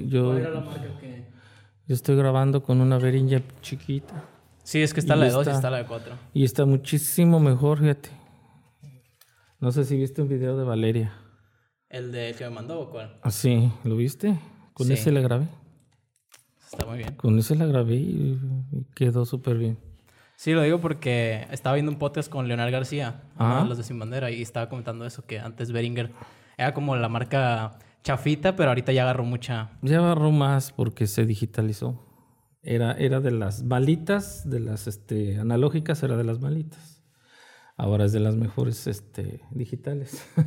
te- yo, ¿Cuál era la marca que...? yo estoy grabando con una Behringer chiquita. Sí, es que está Y la de 2 y está la de 4. Y está muchísimo mejor, fíjate. No sé si viste un video de Valeria. ¿El de que me mandó o cuál? Ah, sí, ¿lo viste? Con Sí. ese la grabé. Está muy bien. Con ese la grabé y, y quedó súper bien. Sí, lo digo porque estaba viendo un podcast con Leonel García, uno Ajá. de los de Sin Bandera, y estaba comentando eso, que antes Beringer era como la marca chafita, pero ahorita ya agarró mucha... Ya agarró más porque se digitalizó. Era, era de las malitas, de las este, analógicas, era de las malitas. Ahora es de las mejores este, digitales.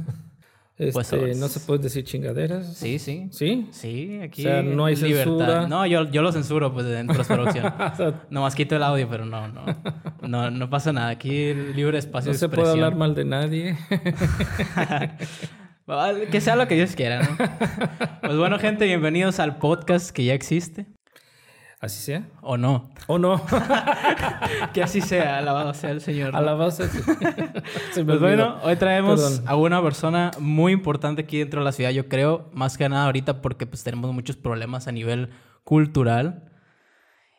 Este, Pues, pues. no se puede decir chingaderas. Sí, sí. ¿Sí? Sí, aquí... O sea, no hay libertad. censura. No, yo, yo lo censuro, pues, en postproducción. Nomás quito el audio, pero no, no. No, no pasa nada. Aquí libre espacio No de se puede hablar mal de nadie. Que sea lo que Dios quiera, ¿no? Pues bueno, gente, bienvenidos al podcast que ya existe. Así sea. ¿O no? ¿O no? Que así sea, alabado sea el Señor. A la base. sí. Se me Pues bueno, hoy traemos Perdón. a una persona muy importante aquí dentro de la ciudad, yo creo, más que nada ahorita porque pues tenemos muchos problemas a nivel cultural.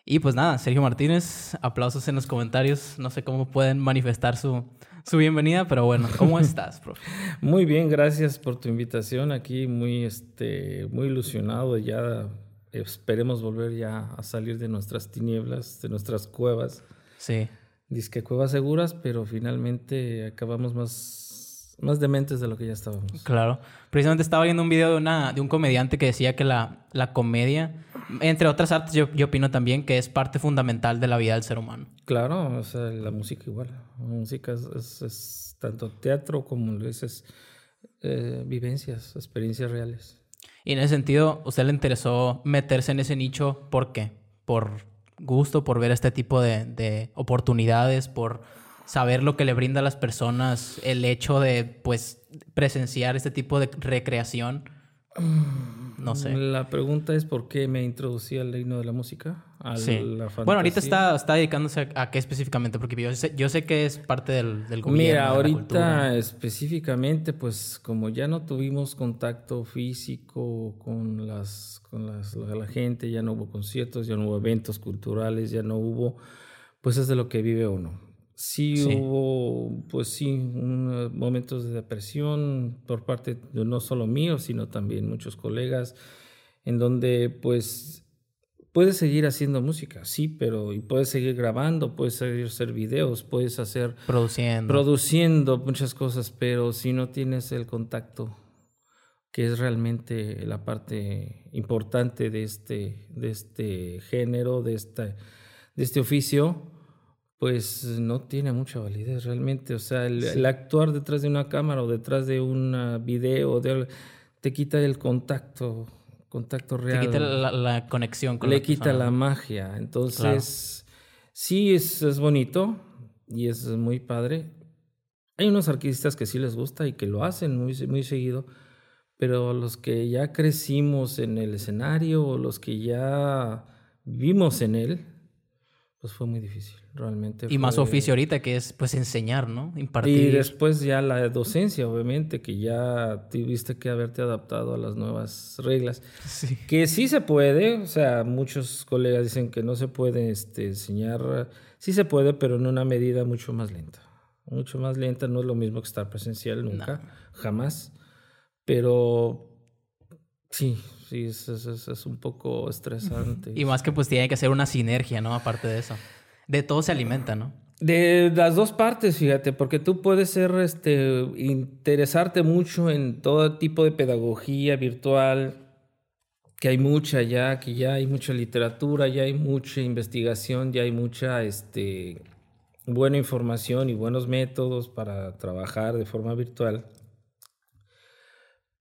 Y pues nada, Sergio Martínez, aplausos en los comentarios. No sé cómo pueden manifestar su, su bienvenida, pero bueno, ¿cómo estás, profe? Muy bien, gracias por tu invitación aquí, muy, este, muy ilusionado ya. Esperemos volver ya a salir de nuestras tinieblas, de nuestras cuevas. Sí. Disque cuevas seguras, pero finalmente acabamos más, más dementes de lo que ya estábamos. Claro. Precisamente estaba viendo un video de, una, de un comediante que decía que la, la comedia, entre otras artes, yo, yo opino también que es parte fundamental de la vida del ser humano. Claro, o sea, la música igual. La música es, es- es tanto teatro como lo eh, vivencias, experiencias reales. Y en ese sentido, ¿usted le interesó meterse en ese nicho? ¿Por qué? ¿Por gusto, por ver este tipo de, de oportunidades, por saber lo que le brinda a las personas el hecho de, pues, presenciar este tipo de recreación? No sé. La pregunta es por qué me introducí al reino de la música, a Sí. la Bueno, ahorita está, está dedicándose a, a qué específicamente, porque yo sé, yo sé que es parte del, del gobierno. Mira, de la ahorita específicamente, pues como ya no tuvimos contacto físico con las, con las, la, la gente, ya no hubo conciertos, ya no hubo eventos culturales, ya no hubo, pues es de lo que vive uno. Sí, Sí. hubo, pues sí, momentos de depresión por parte de no solo mío, sino también muchos colegas, en donde pues puedes seguir haciendo música, sí, pero y puedes seguir grabando, puedes seguir hacer videos, puedes hacer Produciendo. produciendo muchas cosas, pero si no tienes el contacto, que es realmente la parte importante de este, de este género, de, esta, de este oficio, pues no tiene mucha validez realmente. O sea, el, el actuar detrás de una cámara o detrás de un video de, te quita el contacto, contacto Te real quita la, la conexión con le la quita persona. la magia. Entonces, sí es, es bonito y es muy padre. Hay unos artistas que sí les gusta y que lo hacen muy, muy seguido, pero los que ya crecimos en el escenario o los que ya vivimos en él, pues fue muy difícil, realmente. Y más oficio ahorita, que es pues enseñar, ¿no? Impartir. Y después ya la docencia, obviamente, que ya tuviste que haberte adaptado a las nuevas reglas. Sí. Que sí se puede, o sea, muchos colegas dicen que no se puede este, enseñar, sí se puede, pero en una medida mucho más lenta. Mucho más lenta, no es lo mismo que estar presencial nunca, jamás. Pero sí, sí, es, es- es- un poco estresante. Y más que pues tiene que hacer una sinergia, ¿no? Aparte de eso. De todo se alimenta, ¿no? De las dos partes, fíjate, porque tú puedes ser, este, interesarte mucho en todo tipo de pedagogía virtual, que hay mucha ya, que ya hay mucha literatura, ya hay mucha investigación, ya hay mucha, este, buena información y buenos métodos para trabajar de forma virtual.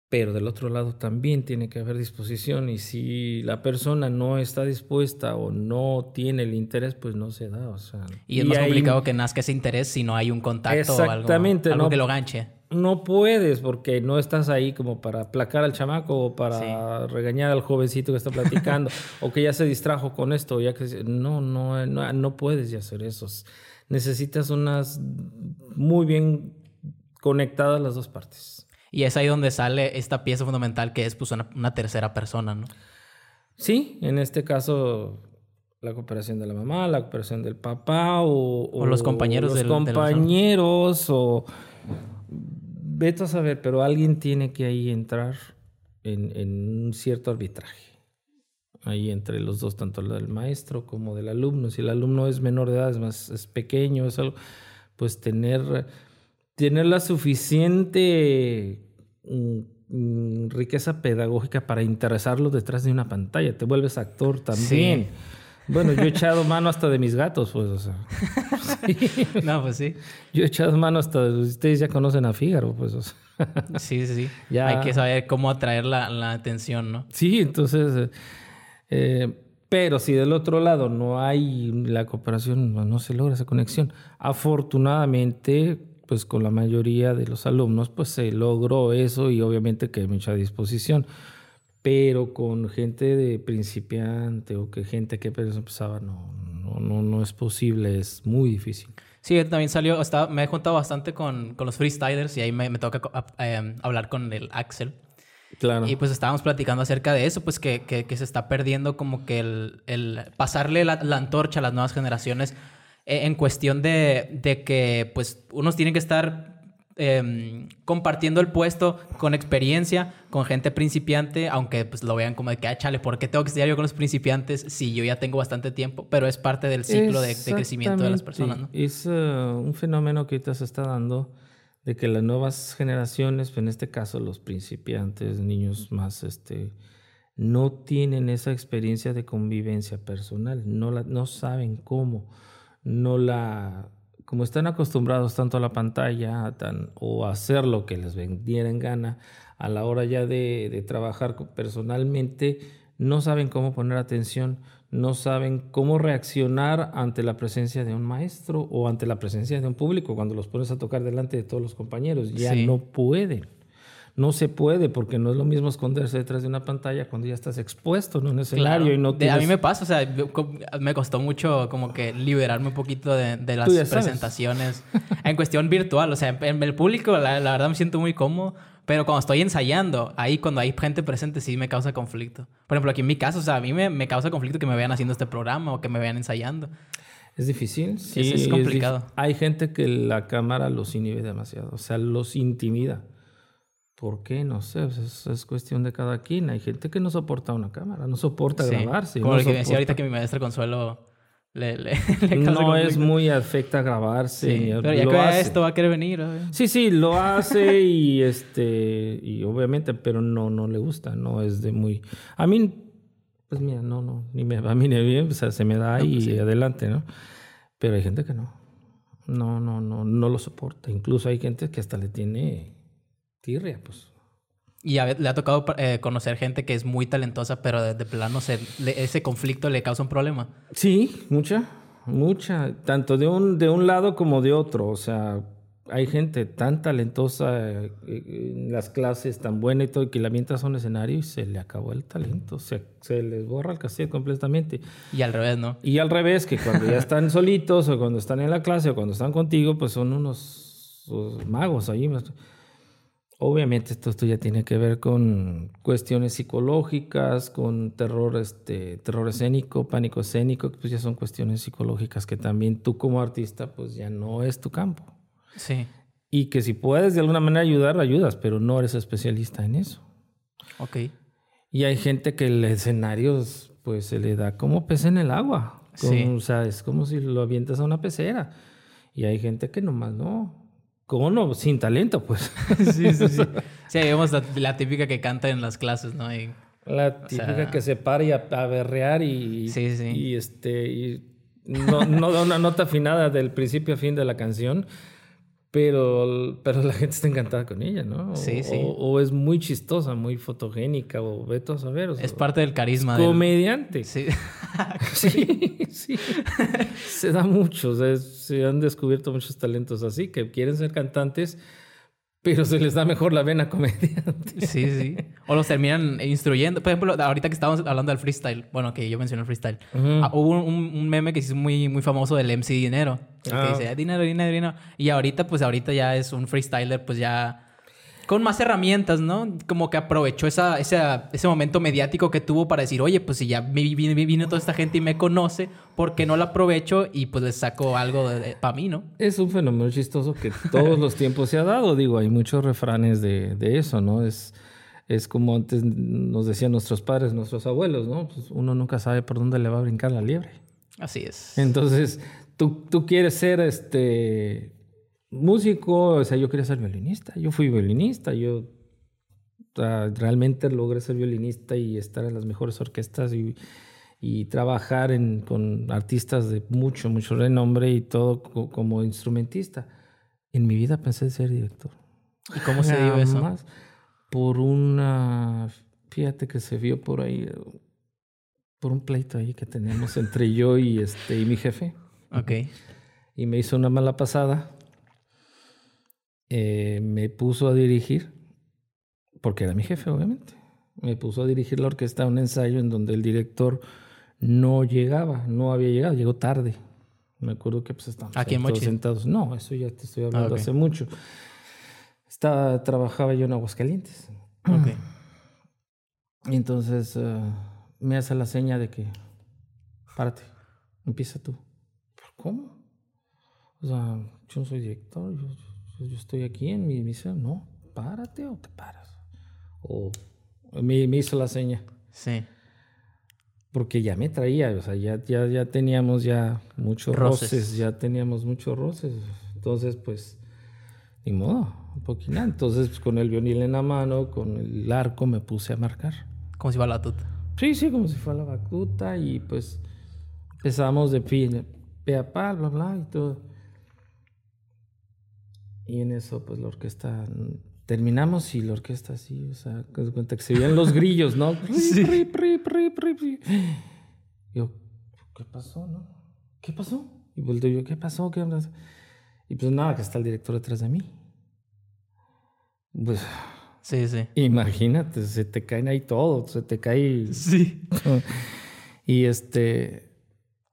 Pero del otro lado también tiene que haber disposición y si la persona no está dispuesta o no tiene el interés, pues no se da. O sea, Y es más ahí complicado que nazca ese interés si no hay un contacto o algo, algo ¿no? que lo ganche. No puedes porque no estás ahí como para placar al chamaco o para regañar al jovencito que está platicando o que ya se distrajo con esto. Ya que no, no, no, no puedes ya hacer eso. Necesitas unas muy bien conectadas las dos partes. Y es ahí donde sale esta pieza fundamental que es pues una, una tercera persona, ¿no? Sí, en este caso la cooperación de la mamá, la cooperación del papá o, O los compañeros los del- de la persona. compañeros o vete a saber, pero alguien tiene que ahí entrar en, en un cierto arbitraje. Ahí entre los dos, tanto el del maestro como del alumno. Si el alumno es menor de edad, es más es pequeño, es algo, pues tener, tener la suficiente mm, mm, riqueza pedagógica para interesarlo detrás de una pantalla. Te vuelves actor también. Bueno, yo he echado mano hasta de mis gatos, pues, o sea. Sí. No, pues sí. Yo he echado mano hasta de... Ustedes ya conocen a Fígaro, pues, o sea. Sí, sí, sí. Ya. Hay que saber cómo atraer la, la atención, ¿no? Sí, entonces... eh, eh, pero si del otro lado no hay la cooperación, no, no se logra esa conexión. Afortunadamente, pues con la mayoría de los alumnos, pues se logró eso y obviamente que hay mucha disposición. Pero con gente de principiante o que gente que apenas empezaba, no, no, no, no es posible, es muy difícil. Sí, también salió, estaba, me he juntado bastante con, con los freestylers y ahí me, me toca eh, hablar con el Axel. Claro. Y pues estábamos platicando acerca de eso, pues que, que, que se está perdiendo como que el, el pasarle la, la antorcha a las nuevas generaciones en cuestión de, de que pues unos tienen que estar em, compartiendo el puesto con experiencia, con gente principiante, aunque pues lo vean como de que, ah, chale, ¿por qué tengo que estudiar yo con los principiantes si yo ya tengo bastante tiempo? Pero es parte del ciclo de, de crecimiento de las personas, ¿no? Es eh, un fenómeno que ahorita se está dando de que las nuevas generaciones, en este caso los principiantes, niños más, este, no tienen esa experiencia de convivencia personal, no, la, no saben cómo, no la, como están acostumbrados tanto a la pantalla tan, o a hacer lo que les vendiera en gana, a la hora ya de, de trabajar personalmente, no saben cómo poner atención, no saben cómo reaccionar ante la presencia de un maestro o ante la presencia de un público cuando los pones a tocar delante de todos los compañeros. Ya Sí. no pueden. No se puede porque no es lo mismo esconderse detrás de una pantalla cuando ya estás expuesto en un escenario Claro. y no De- A mí tienes- me pasa, o sea, me costó mucho como que liberarme un poquito de, de las presentaciones en cuestión virtual. O sea, en, el público la, la verdad me siento muy cómodo, pero cuando estoy ensayando, ahí cuando hay gente presente sí me causa conflicto. Por ejemplo, aquí en mi caso, o sea, a mí me, me causa conflicto que me vean haciendo este programa o que me vean ensayando. Es difícil, sí. es complicado. Hay gente que la cámara los inhibe demasiado, o sea, los intimida. ¿Por qué? No sé, pues es, es cuestión de cada quien. Hay gente que no soporta una cámara, no soporta Sí. grabarse. Como no lo que decía ahorita que mi maestra Consuelo le, le, le causa No es muy afecta grabarse. Sí, ni- pero ya que hace. esto va a querer venir. ¿eh? Sí, sí, lo hace y este y obviamente, pero no no le gusta, no es de muy a mí pues mira, no no ni me va a mí ni bien, o sea, se me da y adelante, ¿no? Pero hay gente que no. No, no, no, no lo soporta. Incluso hay gente que hasta le tiene tirria, pues. Y a le ha tocado eh, conocer gente que es muy talentosa, pero de, de plano se, le- ese conflicto le causa un problema. Sí, mucha, mucha, tanto de un, de un lado como de otro. O sea, hay gente tan talentosa eh, en las clases, tan buena y todo, y que la mientras a un escenario y se le acabó el talento. Se, se les borra el cassette completamente. Y al revés, ¿no? Y al revés, que cuando ya están solitos o cuando están en la clase o cuando están contigo, pues son unos, unos magos ahí. Obviamente esto, esto ya tiene que ver con cuestiones psicológicas, con terror, este, terror escénico, pánico escénico, que pues ya son cuestiones psicológicas que también tú como artista pues ya no es tu campo. Sí. Y que si puedes de alguna manera ayudar, ayudas, pero no eres especialista en eso. Ok. Y hay gente que el escenario pues se le da como pez en el agua. Como, Sí. O sea, es como si lo avientas a una pecera. Y hay gente que nomás no. ¿Cómo no? Sin talento, pues. sí, sí, sí. Sí, vemos la, la típica que canta en las clases, ¿no? Y, La típica sea- que se para y a, a berrear y, Sí, sí. y este y no, no da una nota afinada del principio a fin de la canción, pero, pero la gente está encantada con ella, ¿no? O, Sí, sí. O, o es muy chistosa, muy fotogénica, o vete a saber. o sea, es parte del carisma. del- comediante. Sí. Sí, sí. Se da mucho. sea, se han descubierto muchos talentos así que quieren ser cantantes, pero se les da mejor la vena comediante. Sí, sí. O los terminan instruyendo. Por ejemplo, ahorita que estábamos hablando del freestyle, bueno, que yo mencioné el freestyle, ah, hubo un, un meme que se hizo muy, muy famoso del MC Dinero, el Ah. que dice dinero, dinero, dinero. Y ahorita, pues ahorita ya es un freestyler, pues ya con más herramientas, ¿no? Como que aprovechó esa, esa, ese momento mediático que tuvo para decir, oye, pues si ya viene, toda esta gente y me conoce, ¿por qué no lo aprovecho y pues les saco algo para mí, ¿no? Es un fenómeno chistoso que todos los tiempos se ha dado. Digo, hay muchos refranes de, de eso, ¿no? Es, es como antes nos decían nuestros padres, nuestros abuelos, ¿no? Pues uno nunca sabe por dónde le va a brincar la liebre. Así es. Entonces, tú, tú quieres ser este músico, o sea, yo quería ser violinista, yo fui violinista, yo realmente logré ser violinista y estar en las mejores orquestas y, y trabajar en, con artistas de mucho, mucho renombre y todo como instrumentista. En mi vida pensé ser director. ¿Y cómo se dio eso? Por una, fíjate que se vio por ahí, por un pleito ahí que teníamos entre yo y, este, y mi jefe. Ok. Y me hizo una mala pasada eh, me puso a dirigir, porque era mi jefe, obviamente. Me puso a dirigir la orquesta a un ensayo en donde el director no llegaba, no había llegado, llegó tarde. Me acuerdo que pues estábamos ¿Aquí en sentados. No, eso ya te estoy hablando ah, hace mucho. Estaba, trabajaba yo en Aguascalientes. Ok. Y entonces eh, me hace la seña de que, párate, empieza tú. ¿Cómo? O sea, yo no soy director, yo, yo estoy aquí en mi misión. No, párate o te paras. O me, me hizo la seña. Sí. Porque ya me traía, o sea, ya, ya, ya teníamos ya muchos roces. ya teníamos muchos roces. Entonces, pues, ni modo, un poquito. Entonces, pues, con el violín en la mano, con el arco, me puse a marcar. Como si fuera la batuta. Sí, sí, como si fuera la batuta. Y pues empezamos de pie, pe a pa, bla, bla, y todo. Y en eso, pues la orquesta, terminamos y la orquesta así, o sea, te cuenta que se veían los grillos, ¿no? sí. yo, ¿qué pasó, no? ¿Qué pasó? Y volteo yo, ¿qué pasó? ¿Qué andas? Y pues nada, que está el director detrás de mí. Pues. Sí, sí. Imagínate, se te caen ahí todo, se te cae. Sí. y este.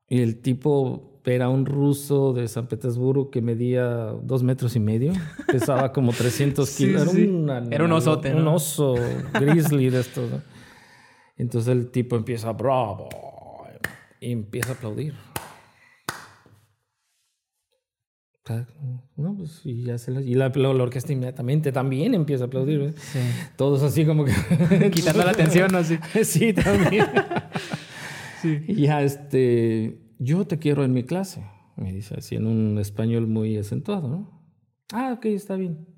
Y el tipo era un ruso de San Petersburgo que medía dos metros y medio, pesaba como 300 kilos. era, un osote, Un oso grizzly de estos. Entonces el tipo empieza, bravo, y empieza a aplaudir. No, pues, y ya se la, y la, orquesta inmediatamente también empieza a aplaudir. Todos así como que... Quitando la atención, ¿no? Sí, sí también. sí. Y ya este yo te quiero en mi clase, me dice así en un español muy acentuado. Ah, ok, está bien.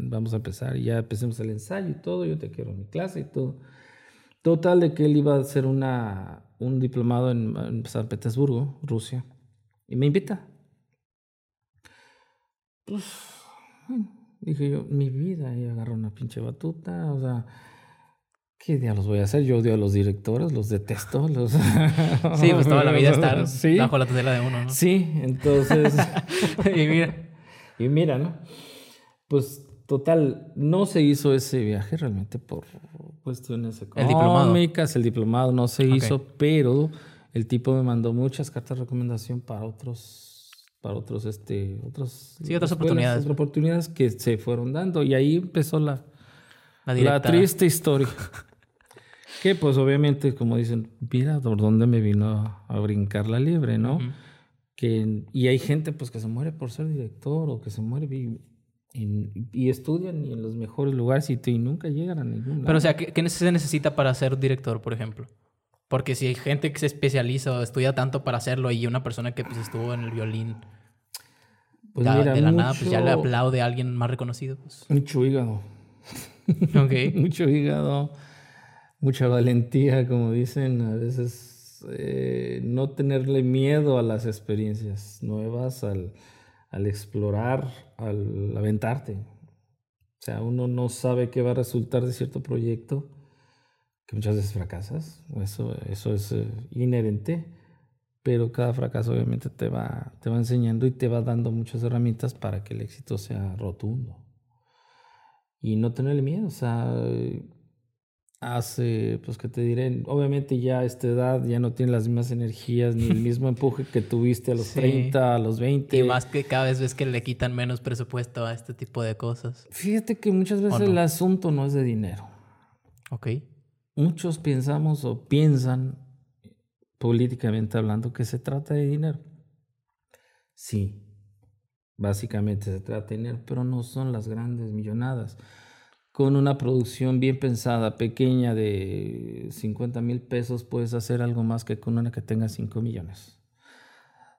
Vamos a empezar, ya empecemos el ensayo y todo, yo te quiero en mi clase y todo. Total de que él iba a hacer una, un diplomado en, San Petersburgo, Rusia, y me invita. Pues, dije yo, mi vida, y agarro una pinche batuta, o sea, ¿Qué los voy a hacer? Yo odio a los directores, los detesto. Los... Sí, pues toda la vida estar bajo la tutela de uno, ¿no? Sí, entonces. y mira. Y mira, ¿no? Pues total, no se hizo ese viaje realmente por cuestiones económicas. El diplomado, no se hizo, pero el tipo me mandó muchas cartas de recomendación para otros, para otros, este, otros. Sí, otras oportunidades. Otras oportunidades que se fueron dando y ahí empezó la, la, la triste historia. Que pues obviamente, como dicen, mira por dónde me vino a, brincar la liebre, ¿no? que, y hay gente pues que se muere por ser director o que se muere y, y, estudian en los mejores lugares y, y, nunca llegan a ningún lado. Pero o sea, ¿qué, ¿qué, se necesita para ser director, por ejemplo? Porque si hay gente que se especializa o estudia tanto para hacerlo y una persona que pues estuvo en el violín pues de la nada, pues ya le aplaude a alguien más reconocido. Pues. Mucho hígado. ok. mucho hígado mucha valentía, como dicen, a veces eh, no tenerle miedo a las experiencias nuevas, al, explorar, al aventarte. O sea, uno no sabe qué va a resultar de cierto proyecto, que muchas veces fracasas, eso, eso es eh, inherente, pero cada fracaso obviamente te va, te va enseñando y te va dando muchas herramientas para que el éxito sea rotundo. Y no tenerle miedo, o sea, hace, pues que te diré, obviamente ya a esta edad ya no tiene las mismas energías ni el mismo empuje que tuviste a los 30, a los 20. Y más que cada vez ves que le quitan menos presupuesto a este tipo de cosas. Fíjate que muchas veces el asunto no es de dinero. Ok. Muchos pensamos o piensan, políticamente hablando, que se trata de dinero. Sí, básicamente se trata de dinero, pero no son las grandes millonadas con una producción bien pensada, pequeña de 50 mil pesos, puedes hacer algo más que con una que tenga 5 millones.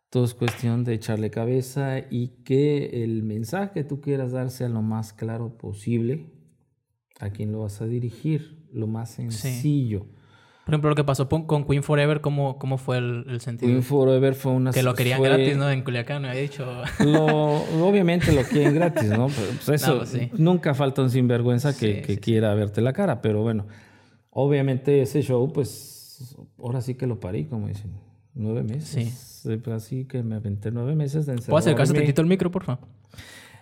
Todo es cuestión de echarle cabeza y que el mensaje que tú quieras dar sea lo más claro posible a quien lo vas a dirigir, lo más sencillo. Por ejemplo, lo que pasó con Queen Forever, ¿cómo, cómo fue el, sentido? Queen Forever fue una... Que lo querían gratis, ¿no? En Culiacán, me había dicho. obviamente lo quieren gratis, ¿no? Pues eso, pues nunca falta un sinvergüenza que, que quiera verte la cara, pero bueno, obviamente ese show, pues, ahora sí que lo parí, como dicen, nueve meses. Sí. Así que me aventé nueve meses de encerrarme. ¿Puedo acercarse tantito al micro, por favor?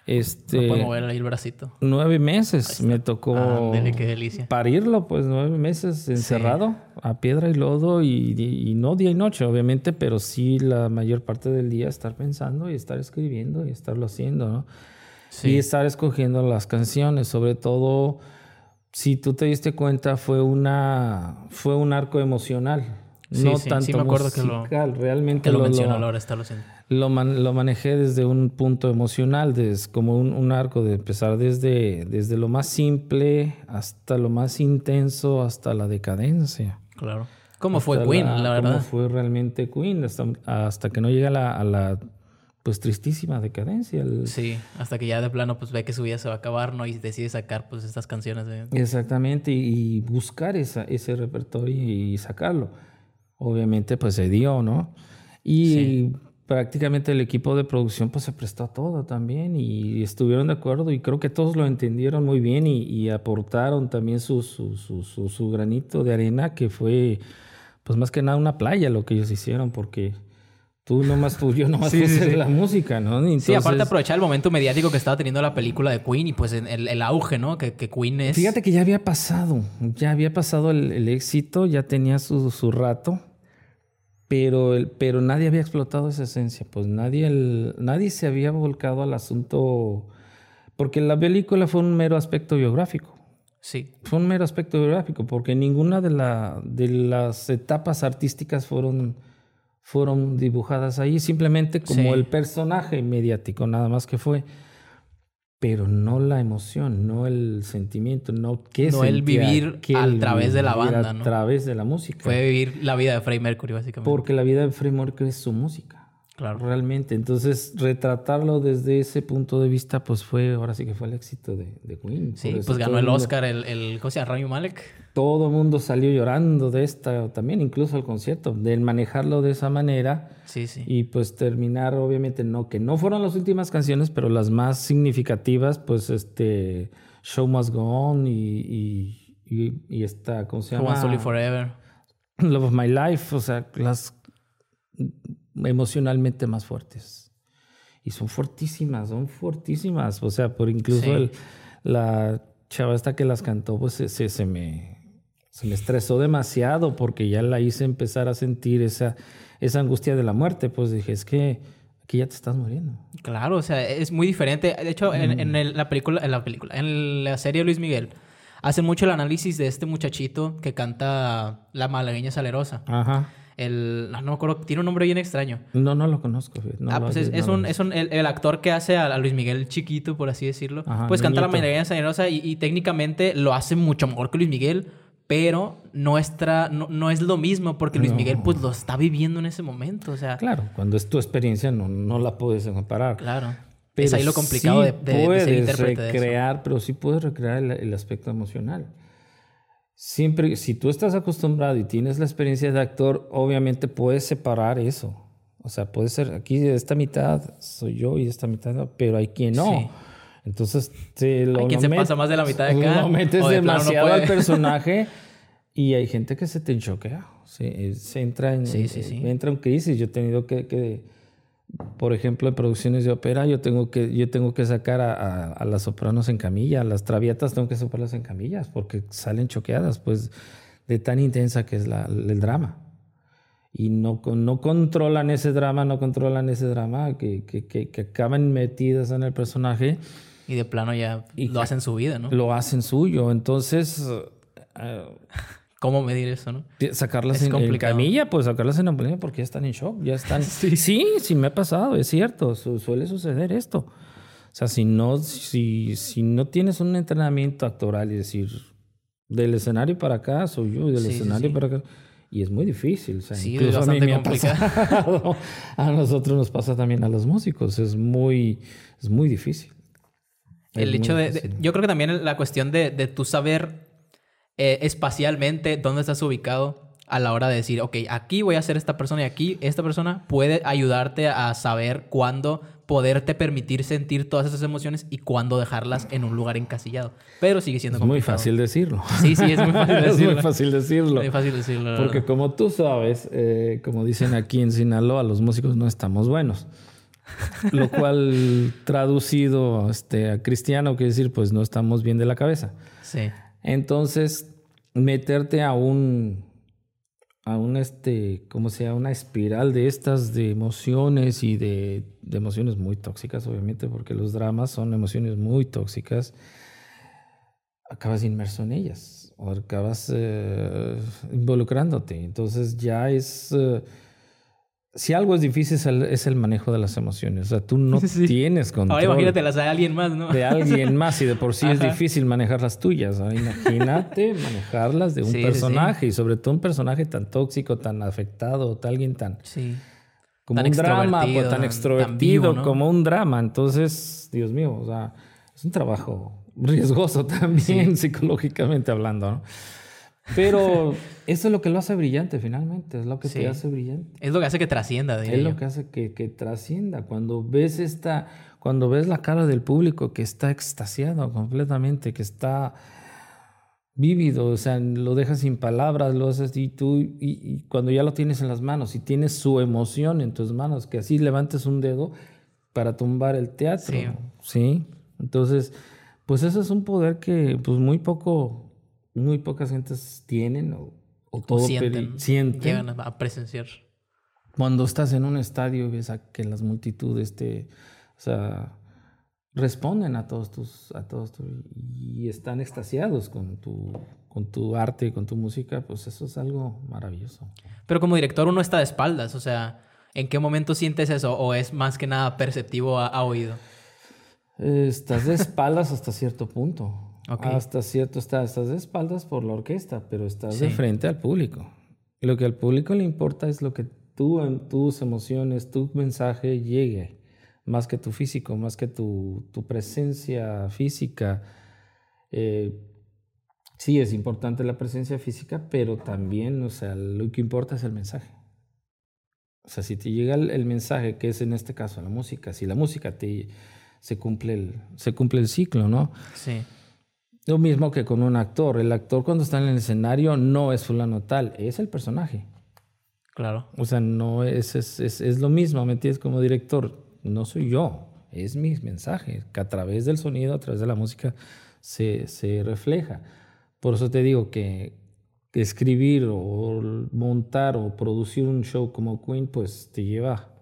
Este, no mover ahí el bracito. Nueve meses me tocó ah, qué delicia. parirlo, pues nueve meses encerrado a piedra y lodo y, no día y noche, obviamente, pero sí la mayor parte del día estar pensando y estar escribiendo y estarlo haciendo, ¿no? Sí. Y estar escogiendo las canciones, sobre todo, si tú te diste cuenta, fue una fue un arco emocional, no tanto sí me acuerdo musical, que lo, realmente lo, mencionó está lo haciendo lo, lo, manejé desde un punto emocional, desde, como un, un, arco de empezar desde, desde lo más simple hasta lo más intenso, hasta la decadencia. Claro. ¿Cómo fue Queen, la, verdad? ¿Cómo fue realmente Queen? Hasta, hasta que no llega a la, pues tristísima decadencia. Sí, hasta que ya de plano pues ve que su vida se va a acabar, ¿no? Y decide sacar pues estas canciones. De... Exactamente, y, buscar esa, ese repertorio y sacarlo. Obviamente pues se dio, ¿no? Y prácticamente el equipo de producción pues se prestó a todo también y estuvieron de acuerdo y creo que todos lo entendieron muy bien y, aportaron también su, su, su, su, granito de arena que fue pues más que nada una playa lo que ellos hicieron porque tú nomás tú yo nomás puse la música ¿no? Sí, aparte aprovechar el momento mediático que estaba teniendo la película de Queen y pues el, el auge ¿no? Que, que, Queen es fíjate que ya había pasado ya había pasado el, el éxito ya tenía su, su rato pero, pero nadie había explotado esa esencia, pues nadie, nadie se había volcado al asunto, porque la película fue un mero aspecto biográfico. Sí. Fue un mero aspecto biográfico, porque ninguna de, la, de las etapas artísticas fueron, fueron dibujadas ahí, simplemente como el personaje mediático, nada más que fue pero no la emoción, no el sentimiento, no qué No el vivir a través de la banda, ¿no? A través de la música. Fue vivir la vida de Freddie Mercury, básicamente. Porque la vida de Freddie Mercury es su música. Claro. Realmente. Entonces, retratarlo desde ese punto de vista, pues fue, ahora sí que fue el éxito de, de Queen. Sí, pues ganó el Oscar, el, el, ¿cómo se llama? Rami Malek. Todo el mundo salió llorando de esta, también incluso el concierto, de manejarlo de esa manera. Sí, sí. Y pues terminar, obviamente, no, que no fueron las últimas canciones, pero las más significativas, pues este, Show Must Go On y, y, y, y esta, ¿cómo se llama? Only Forever. Love of My Life, o sea, las emocionalmente más fuertes. Y son fortísimas, son fortísimas. O sea, por incluso el, la chava esta que las cantó, pues se, se, me, se me estresó demasiado porque ya la hice empezar a sentir esa, esa angustia de la muerte. Pues dije, es que aquí ya te estás muriendo. Claro, o sea, es muy diferente. De hecho, en, en la película, en la película, en la serie Luis Miguel, hacen mucho el análisis de este muchachito que canta La malagueña salerosa. Ajá. El, no, me acuerdo, tiene un nombre bien extraño. No, no lo conozco. ah, pues es, un, es un, el, actor que hace a, Luis Miguel chiquito, por así decirlo. pues canta la malagueña salerosa y, y, técnicamente lo hace mucho mejor que Luis Miguel, pero nuestra, no, no es lo mismo porque Luis Miguel pues lo está viviendo en ese momento. O sea, claro, cuando es tu experiencia no, no la puedes comparar. Claro. Pero es ahí lo complicado de, de, puedes recrear, pero sí puedes recrear el aspecto emocional. Siempre, si tú estás acostumbrado y tienes la experiencia de actor, obviamente puedes separar eso. O sea, puede ser aquí de esta mitad soy yo y esta mitad no, pero hay quien no. Entonces, te lo hay quien se pasa más de la mitad de acá. Lo metes demasiado al personaje y hay gente que se te enchoquea. Se, se entra en, entra en crisis. Yo he tenido que, que por ejemplo, en producciones de ópera, yo tengo que, yo tengo que sacar a, las sopranos en camilla, a las travietas tengo que sacarlas en camillas, porque salen choqueadas, pues, de tan intensa que es la, el drama. Y no, no controlan ese drama, no controlan ese drama, que, que, que, acaban metidas en el personaje. Y de plano ya lo hacen su vida, ¿no? Lo hacen suyo. Entonces, ¿Cómo medir eso, no? Sacarlas en, camilla, pues sacarlas en ambulancia porque ya están en shock, ya están... sí. sí, me ha pasado, es cierto, suele suceder esto. O sea, si no, si, si no tienes un entrenamiento actoral y decir, del escenario para acá soy yo, del escenario para acá... Y es muy difícil. O sea, sí, incluso a mí me a nosotros nos pasa también a los músicos. Es muy, es muy difícil. El hecho de, Yo creo que también la cuestión de, de tu saber eh, espacialmente dónde estás ubicado a la hora de decir, ok, aquí voy a ser esta persona y aquí esta persona puede ayudarte a saber cuándo poderte permitir sentir todas esas emociones y cuándo dejarlas en un lugar encasillado. Pero sigue siendo es muy fácil decirlo. Sí, sí, es muy fácil decirlo. es muy fácil decirlo. Muy fácil decirlo. Porque como tú sabes, eh, como dicen aquí en Sinaloa, los músicos no estamos buenos. Lo cual traducido este, a cristiano quiere decir, pues no estamos bien de la cabeza. Sí. Entonces, meterte a un, a un este, como sea, una espiral de estas de emociones y de, emociones muy tóxicas, obviamente, porque los dramas son emociones muy tóxicas, acabas inmerso en ellas o acabas eh, involucrándote. Entonces ya es... Eh, si algo es difícil es el, manejo de las emociones. O sea, tú no tienes control. Ahora imagínate las de alguien más, ¿no? De alguien más y de por sí es difícil manejar las tuyas. Imagínate manejarlas de un personaje y sobre todo un personaje tan tóxico, tan afectado, alguien tan... Como un drama, pues, tan extrovertido, como un drama. Entonces, Dios mío, o sea, es un trabajo riesgoso también psicológicamente hablando, ¿no? Pero eso es lo que lo hace brillante finalmente, es lo que te hace brillante. Es lo que hace que trascienda, Es lo que hace que, que, trascienda. Cuando ves esta, cuando ves la cara del público que está extasiado completamente, que está vívido, o sea, lo dejas sin palabras, lo haces y tú, y, cuando ya lo tienes en las manos y tienes su emoción en tus manos, que así levantes un dedo para tumbar el teatro, ¿sí? Entonces, pues eso es un poder que pues muy poco muy pocas gentes tienen o, o todo sienten, sienten. Llegan a presenciar. Cuando estás en un estadio y ves a que las multitudes te, o sea, responden a todos tus, a todos y están extasiados con tu, con tu arte y con tu música, pues eso es algo maravilloso. Pero como director uno está de espaldas, o sea, ¿en qué momento sientes eso o es más que nada perceptivo a, a oído? Estás de espaldas hasta cierto punto. Hasta cierto, estás, estás, de espaldas por la orquesta, pero estás de frente al público. Lo que al público le importa es lo que tú, tus emociones, tu mensaje llegue, más que tu físico, más que tu, tu presencia física. Eh, sí, es importante la presencia física, pero también, o sea, lo que importa es el mensaje. O sea, si te llega el, el mensaje, que es en este caso la música, si la música te, se, cumple el, se cumple el ciclo, ¿no? Sí. Lo mismo que con un actor. El actor cuando está en el escenario no es fulano tal, es el personaje. Claro. O sea, no es, es, es, lo mismo, ¿me entiendes? Como director, no soy yo, es mi mensaje, que a través del sonido, a través de la música, se, se refleja. Por eso te digo que, escribir o montar o producir un show como Queen, pues te lleva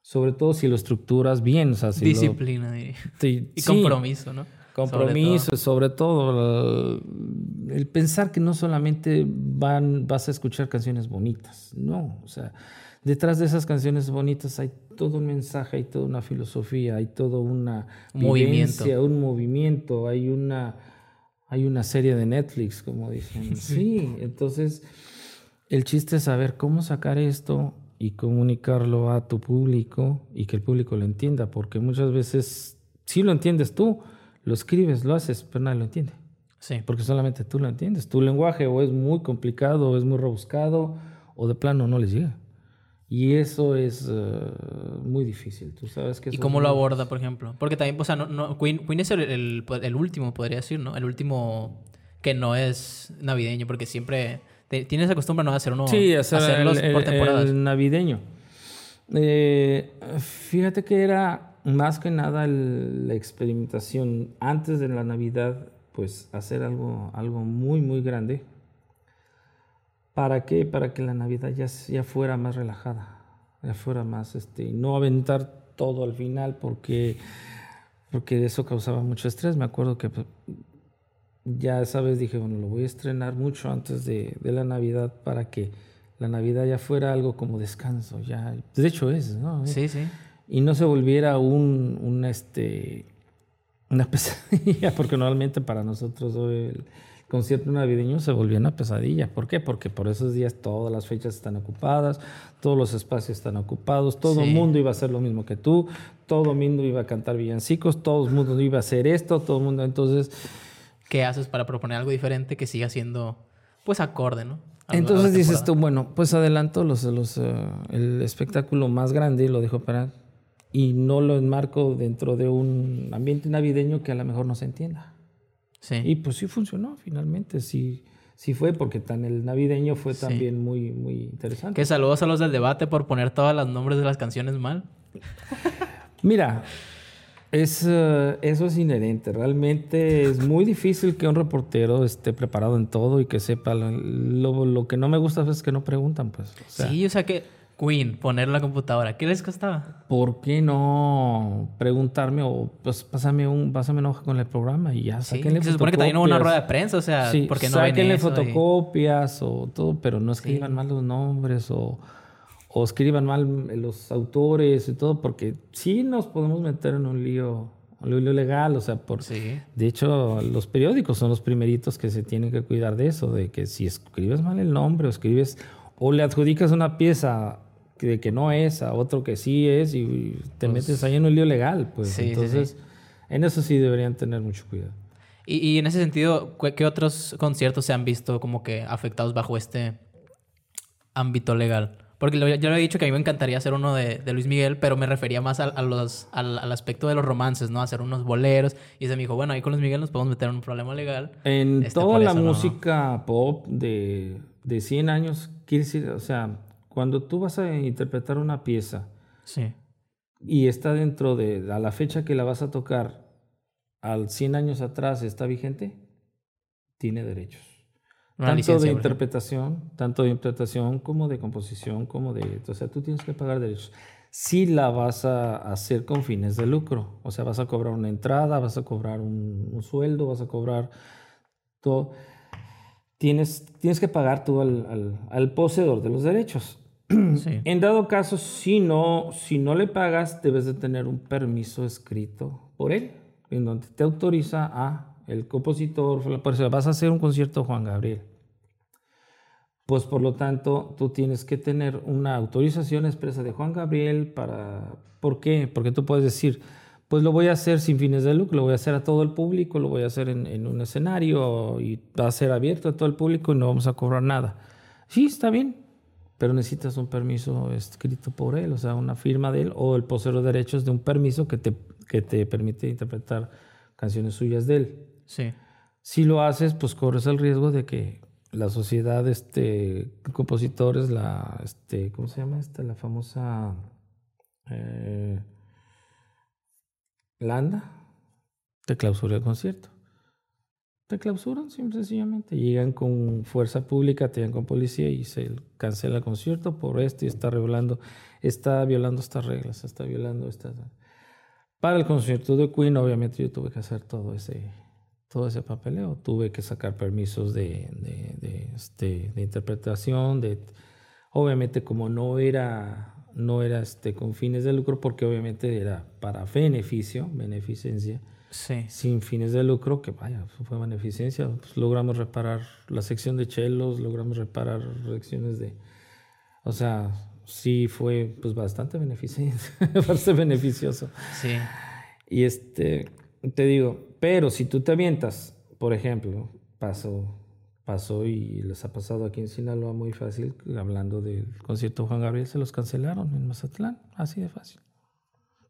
sobre todo si lo estructuras bien. O sea, Disciplina y, compromiso, ¿no? Compromiso, sobre todo, el, pensar que no solamente van, vas a escuchar canciones bonitas, no, o sea, detrás de esas canciones bonitas hay todo un mensaje, hay toda una filosofía, hay todo una movimiento. un movimiento, hay una, hay una serie de Netflix, como dicen. sí, entonces el chiste es saber cómo sacar esto y comunicarlo a tu público y que el público lo entienda, porque muchas veces sí lo entiendes tú, lo escribes, lo haces, pero nadie lo entiende. Sí. Porque solamente tú lo entiendes. Tu lenguaje o es muy complicado, o es muy rebuscado, o de plano no les llega. Y eso es eh, muy difícil. Tú sabes que ¿Y cómo lo aborda, por ejemplo? Porque también, o sea, no, Queen, es el, el, último, podría decir, ¿no? El último que no es navideño, porque siempre tienes esa costumbre ¿no? de hacer uno sí, hacer el, por temporadas. El navideño. Eh, fíjate que era más que nada la experimentación antes de la Navidad, pues hacer algo, algo muy, muy grande. ¿Para qué? Para que la Navidad ya, ya fuera más relajada, ya fuera más, este, no aventar todo al final porque, porque eso causaba mucho estrés. Me acuerdo que pues, ya esa vez dije, bueno, lo voy a estrenar mucho antes de, de la Navidad para que la Navidad ya fuera algo como descanso, ya, de hecho es, ¿no? Sí, sí. Y no se volviera un, un este, una pesadilla, porque normalmente para nosotros el concierto navideño se volvía una pesadilla. ¿Por qué? Porque por esos días todas las fechas están ocupadas, todos los espacios están ocupados, todo el mundo iba a hacer lo mismo que tú, todo el mundo iba a cantar villancicos, todo el mundo iba a hacer esto, todo el mundo, entonces... ¿Qué haces para proponer algo diferente que siga siendo, pues, acorde, ¿no? Entonces dices tú, bueno, pues adelanto los, los, uh, el espectáculo más grande y lo dejo para y no lo enmarco dentro de un ambiente navideño que a lo mejor no se entienda. Sí. Y pues sí funcionó finalmente, sí, sí fue, porque tan el navideño fue también muy, muy interesante. Que saludos a los del debate por poner todos los nombres de las canciones mal. Mira, es, eh, eso es inherente. Realmente es muy difícil que un reportero esté preparado en todo y que sepa. Lo, lo, que no me gusta es que no preguntan, pues. sí, o sea que Queen, poner la computadora, ¿qué les costaba? ¿Por qué no preguntarme o pues pásame un, pásame una hoja con el programa y ya sí, Se supone que también hubo una rueda de prensa, o sea, sí, porque no sáquenle fotocopias o todo, pero no escriban mal los nombres o o escriban mal los autores y todo, porque sí nos podemos meter en un lío, un lío legal, o sea, por, de hecho los periódicos son los primeritos que se tienen que cuidar de eso, de que si escribes mal el nombre o escribes o le adjudicas una pieza de que no es a otro que sí es y te pues metes ahí en un lío legal, pues entonces en eso sí deberían tener mucho cuidado. Y, y en ese sentido, ¿qué otros conciertos se han visto como que afectados bajo este ámbito legal? Porque yo le he dicho que a mí me encantaría hacer uno de, Luis Miguel, pero me refería más a, los, al, aspecto de los romances, ¿no? Hacer unos boleros. Y se me dijo, bueno, ahí con Luis Miguel nos podemos meter en un problema legal. En este, toda la música pop de, de 100 años, quiere decir, o sea, cuando tú vas a interpretar una pieza sí. y está dentro de a la fecha que la vas a tocar, al 100 años atrás está vigente, tiene derechos tanto de interpretación, tanto de interpretación como de composición, como de... O sea, tú tienes que pagar derechos. Si la vas a hacer con fines de lucro, o sea, vas a cobrar una entrada, vas a cobrar un, sueldo, vas a cobrar todo. Tienes, tienes que pagar tú al, al, poseedor de los derechos. En dado caso, si no, si no le pagas, debes de tener un permiso escrito por él, en donde te autoriza a el compositor, vas a hacer un concierto Juan Gabriel. Pues por lo tanto, tú tienes que tener una autorización expresa de Juan Gabriel para... ¿Por qué? Porque tú puedes decir, pues lo voy a hacer sin fines de lucro, lo voy a hacer a todo el público, lo voy a hacer en, en un escenario y va a ser abierto a todo el público y no vamos a cobrar nada. Sí, está bien, pero necesitas un permiso escrito por él, o sea, una firma de él o el poseedor de derechos de un permiso que te, que te permite interpretar canciones suyas de él. Sí. Si lo haces, pues corres el riesgo de que la sociedad este, compositores, la, este, ¿cómo se llama esta? La famosa eh, Landa, te clausura el concierto. Te clausuran, simple sencillamente. Llegan con fuerza pública, te llegan con policía y se cancela el concierto por esto y está violando, está violando estas reglas, está violando estas... Para el concierto de Queen, obviamente yo tuve que hacer todo ese, todo ese papeleo. Tuve que sacar permisos de, de, este, de interpretación, de, obviamente como no era, no era este, con fines de lucro, porque obviamente era para beneficio, beneficencia, sí. sin fines de lucro, que vaya, fue beneficencia. Pues logramos reparar la sección de chelos, logramos reparar secciones de... O sea, sí fue pues bastante beneficencia, bastante beneficioso. Sí. Y este, te digo, pero si tú te avientas, por ejemplo, pasó, pasó y les ha pasado aquí en Sinaloa muy fácil, hablando del concierto Juan Gabriel, se los cancelaron en Mazatlán, así de fácil.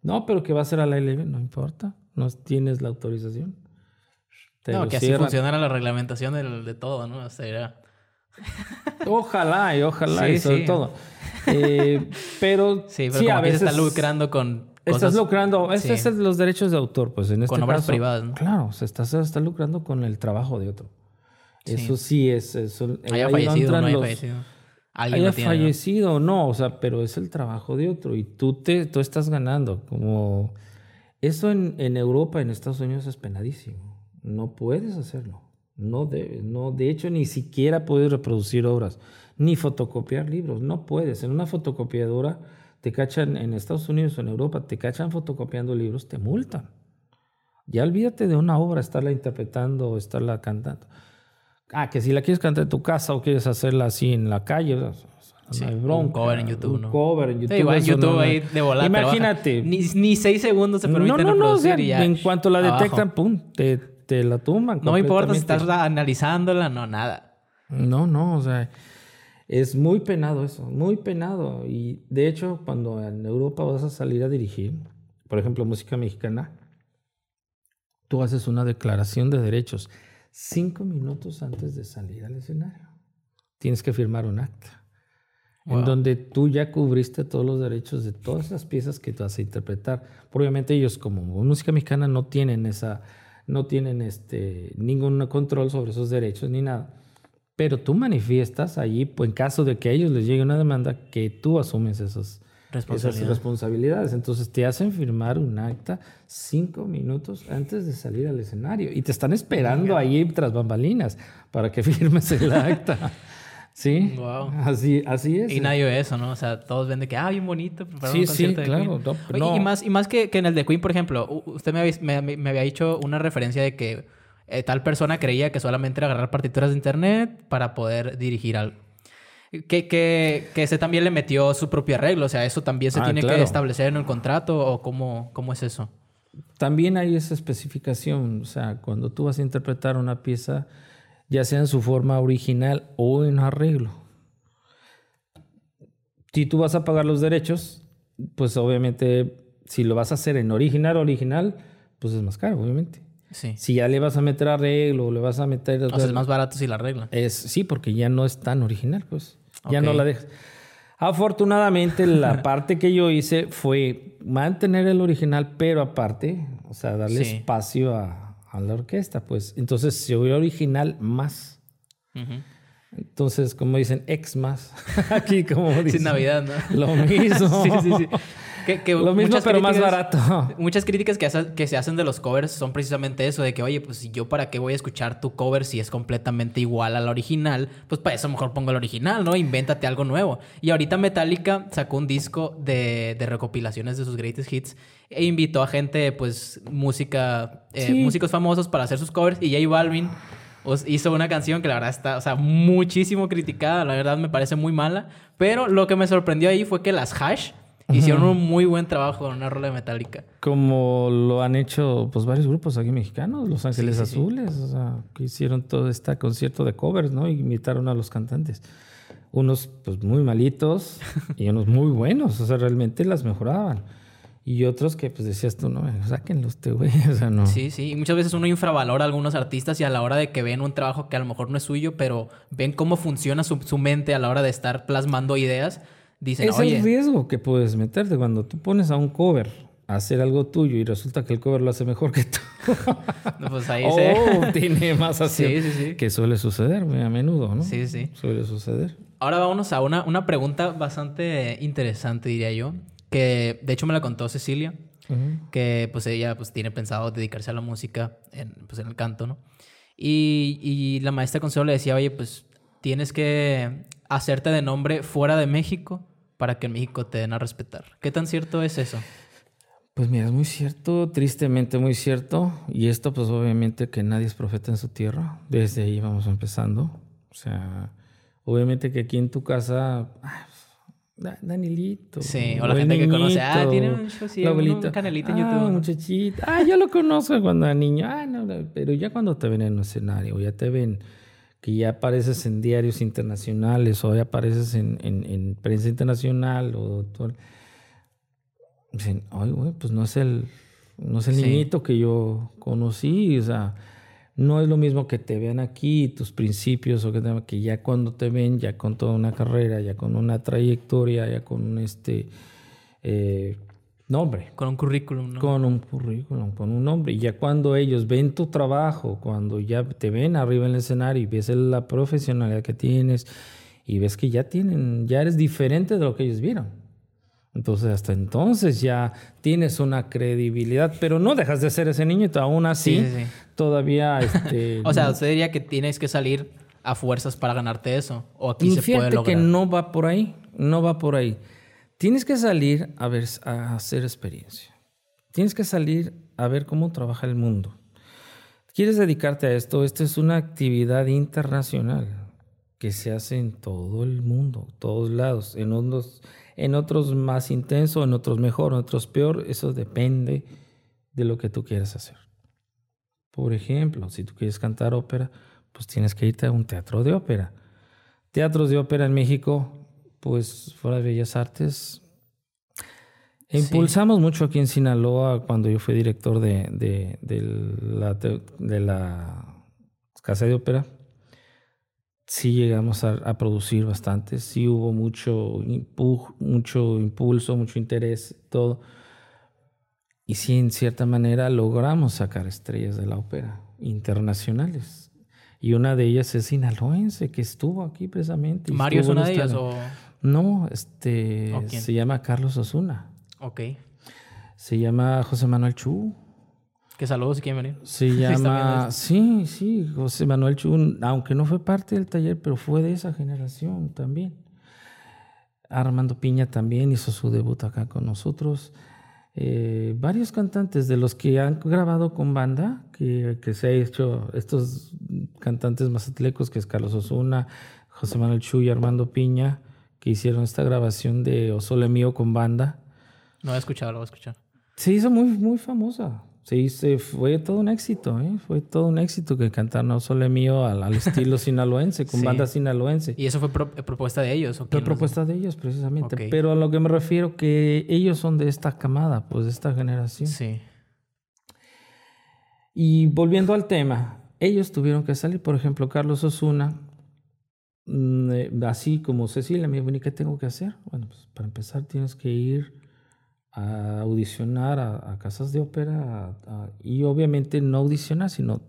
No, pero que va a ser al aire, no importa, no tienes la autorización. no, que así funcionara la reglamentación de, de todo, ¿no? O sea, Ojalá y ojalá y sobre todo. Eh, pero sí, pero a veces está lucrando con Estás lucrando, sí. es los derechos de autor, pues en este Con obras privadas, ¿no? Claro, se está, se está lucrando con el trabajo de otro. Eso sí es... Eso, haya fallecido no haya fallecido. Haya fallecido o no, o sea, pero es el trabajo de otro y tú, te, tú estás ganando. Como eso en, en Europa, en Estados Unidos es penadísimo. No puedes hacerlo. No, de, no, de hecho, ni siquiera puedes reproducir obras, ni fotocopiar libros. No puedes. En una fotocopiadora te cachan en Estados Unidos o en Europa, te cachan fotocopiando libros, te multan. Ya olvídate de una obra, estarla interpretando o estarla cantando. Ah, que si la quieres cantar en tu casa o quieres hacerla así en la calle, Un cover en YouTube, un cover en YouTube. igual YouTube ahí de volar. Imagínate. Ni, ni, seis segundos se permiten no, no, no, y En cuanto la detectan, pum, te, te la tumban. No me importa si estás analizándola, no, nada. No, no, o sea, es muy penado eso, muy penado. Y de hecho, cuando en Europa vas a salir a dirigir, por ejemplo, música mexicana, tú haces una declaración de derechos cinco minutos antes de salir al escenario. Tienes que firmar un acta. En donde tú ya cubriste todos los derechos de todas las piezas que tú vas a interpretar. Obviamente ellos como música mexicana no tienen esa, no tienen este, ningún control sobre esos derechos ni nada pero tú manifiestas allí, pues, en caso de que a ellos les llegue una demanda, que tú asumes esos, esas responsabilidades. Entonces te hacen firmar un acta cinco minutos antes de salir al escenario y te están esperando ahí tras bambalinas para que firmes el acta. Sí, wow. así, así es. Y nadie ve eso, ¿no? O sea, todos ven de que, ah, bien bonito. Sí, un sí, claro. y, más, y más que, que, en el de Queen, por ejemplo, usted me había, me, me había dicho una referencia de que eh, tal persona creía que solamente era agarrar partituras de internet para poder dirigir algo. Que, que, que ese también le metió su propio arreglo, o sea, eso también se ah, tiene que establecer en el contrato o cómo, cómo es eso. También hay esa especificación, o sea, cuando tú vas a interpretar una pieza, ya sea en su forma original o en arreglo. Si tú vas a pagar los derechos, pues obviamente si lo vas a hacer en original original, pues es más caro, obviamente. Si ya le vas a meter arreglo le vas a meter... O sea, es más barato si la arregla. Es, sí, porque ya no es tan original, pues. Ya no la dejas. Afortunadamente, la parte que yo hice fue mantener el original, pero aparte, o sea, darle espacio a, a, la orquesta, pues. Entonces, se oyó original más. Entonces, como dicen, ex más. Aquí, como dicen. Sin Navidad, ¿no? Lo mismo. sí, sí, sí. Que, Lo mismo, pero más barato. Muchas críticas que, que, se hacen de los covers son precisamente eso, de que, oye, pues yo para qué voy a escuchar tu cover si es completamente igual a la original, pues para eso mejor pongo el original, ¿no? Invéntate algo nuevo. Y ahorita Metallica sacó un disco de, de recopilaciones de sus greatest hits e invitó a gente, pues, música, eh, músicos famosos para hacer sus covers y J Balvin hizo una canción que la verdad está, o sea, muchísimo criticada, la verdad me parece muy mala, pero lo que me sorprendió ahí fue que las hash Hicieron un muy buen trabajo en una rola metálica. Como lo han hecho pues varios grupos aquí mexicanos, Los Ángeles Azules, o sea, que hicieron todo este concierto de covers, ¿no? Y imitaron a los cantantes. Unos pues muy malitos y unos muy buenos, o sea, realmente las mejoraban. Y otros que pues decías tú, no, sáquenlos, este güey, o sea, no. Sí, sí, y muchas veces uno infravalora a algunos artistas y a la hora de que ven un trabajo que a lo mejor no es suyo, pero ven cómo funciona su, su mente a la hora de estar plasmando ideas, dicen, es el riesgo que puedes meterte cuando tú pones a un cover a hacer algo tuyo y resulta que el cover lo hace mejor que tú. no, pues ahí oh, tiene más así. Sí, sí, sí. Que suele suceder muy a menudo, ¿no? Sí, sí. Suele suceder. Ahora vámonos a una, una pregunta bastante interesante, diría yo. Que de hecho me la contó Cecilia. Que pues ella pues tiene pensado dedicarse a la música, en, pues en el canto, ¿no? Y, y la maestra Consuelo le decía, oye, pues tienes que hacerte de nombre fuera de México para que en México te den a respetar. ¿Qué tan cierto es eso? Pues mira, es muy cierto, tristemente muy cierto. Y esto pues obviamente que nadie es profeta en su tierra. Desde ahí vamos empezando. O sea, obviamente que aquí en tu casa... Ah, Danilito. Sí, o la gente que conoce. Ah, tiene un, sí, un canalito en YouTube. Ah, muchachita. Ah, yo lo conozco cuando era niño. Ah, no, pero ya cuando te ven en un escenario, ya te ven que ya apareces en diarios internacionales o ya apareces en, en, prensa internacional o todo. Dicen, ay, güey, pues no es el, no es el niñito que yo conocí, o sea, no es lo mismo que te vean aquí, tus principios, o que, que ya cuando te ven, ya con toda una carrera, ya con una trayectoria, ya con un este eh, nombre. Con un currículum, ¿no? Con un currículum, con un nombre. Y ya cuando ellos ven tu trabajo, cuando ya te ven arriba en el escenario y ves la profesionalidad que tienes y ves que ya tienen, ya eres diferente de lo que ellos vieron. Entonces, hasta entonces ya tienes una credibilidad, pero no dejas de ser ese niño y aún así todavía... Este, o sea, usted diría que tienes que salir a fuerzas para ganarte eso. O aquí se puede lograr. que no va por ahí, no va por ahí. Tienes que salir a, ver, a hacer experiencia. Tienes que salir a ver cómo trabaja el mundo. ¿Quieres dedicarte a esto? Esta es una actividad internacional que se hace en todo el mundo, todos lados, en unos en otros más intenso, en otros mejor, en otros peor, eso depende de lo que tú quieras hacer. Por ejemplo, si tú quieres cantar ópera, pues tienes que irte a un teatro de ópera. Teatros de ópera en México, pues fuera de Bellas Artes. Impulsamos mucho aquí en Sinaloa cuando yo fui director de, de, la, de la Casa de Ópera sí llegamos a, producir bastante, sí hubo mucho, mucho impulso, mucho interés, todo. Y sí, en cierta manera logramos sacar estrellas de la ópera internacionales. Y una de ellas es sinaloense, que estuvo aquí precisamente. ¿Mario es una de ellas o...? No, este, se llama Carlos Osuna. Ok. Se llama José Manuel Chu. Que saludos si quieren venir. Se llama, sí, sí, José Manuel Chun, aunque no fue parte del taller, pero fue de esa generación también. Armando Piña también hizo su debut acá con nosotros. Eh, varios cantantes de los que han grabado con banda, que, que se ha hecho, estos cantantes mazatlecos, que es Carlos Osuna, José Manuel Chu y Armando Piña, que hicieron esta grabación de O Sole Mío con banda. No he escuchado, lo voy a escuchar. Se hizo muy, muy famosa. Se fue todo un éxito, ¿eh? Fue todo un éxito que cantaron No Sole Mío al, estilo sinaloense, con banda sinaloense. ¿Y eso fue eh, propuesta de ellos? fue propuesta de ellos, precisamente. Pero a lo que me refiero, que ellos son de esta camada, pues de esta generación. Sí. Y volviendo al tema, ellos tuvieron que salir, por ejemplo, Carlos Osuna, así como Cecilia, me dijo, ¿y qué tengo que hacer? Bueno, pues para empezar tienes que ir a audicionar a, casas de ópera y obviamente no audicionar, sino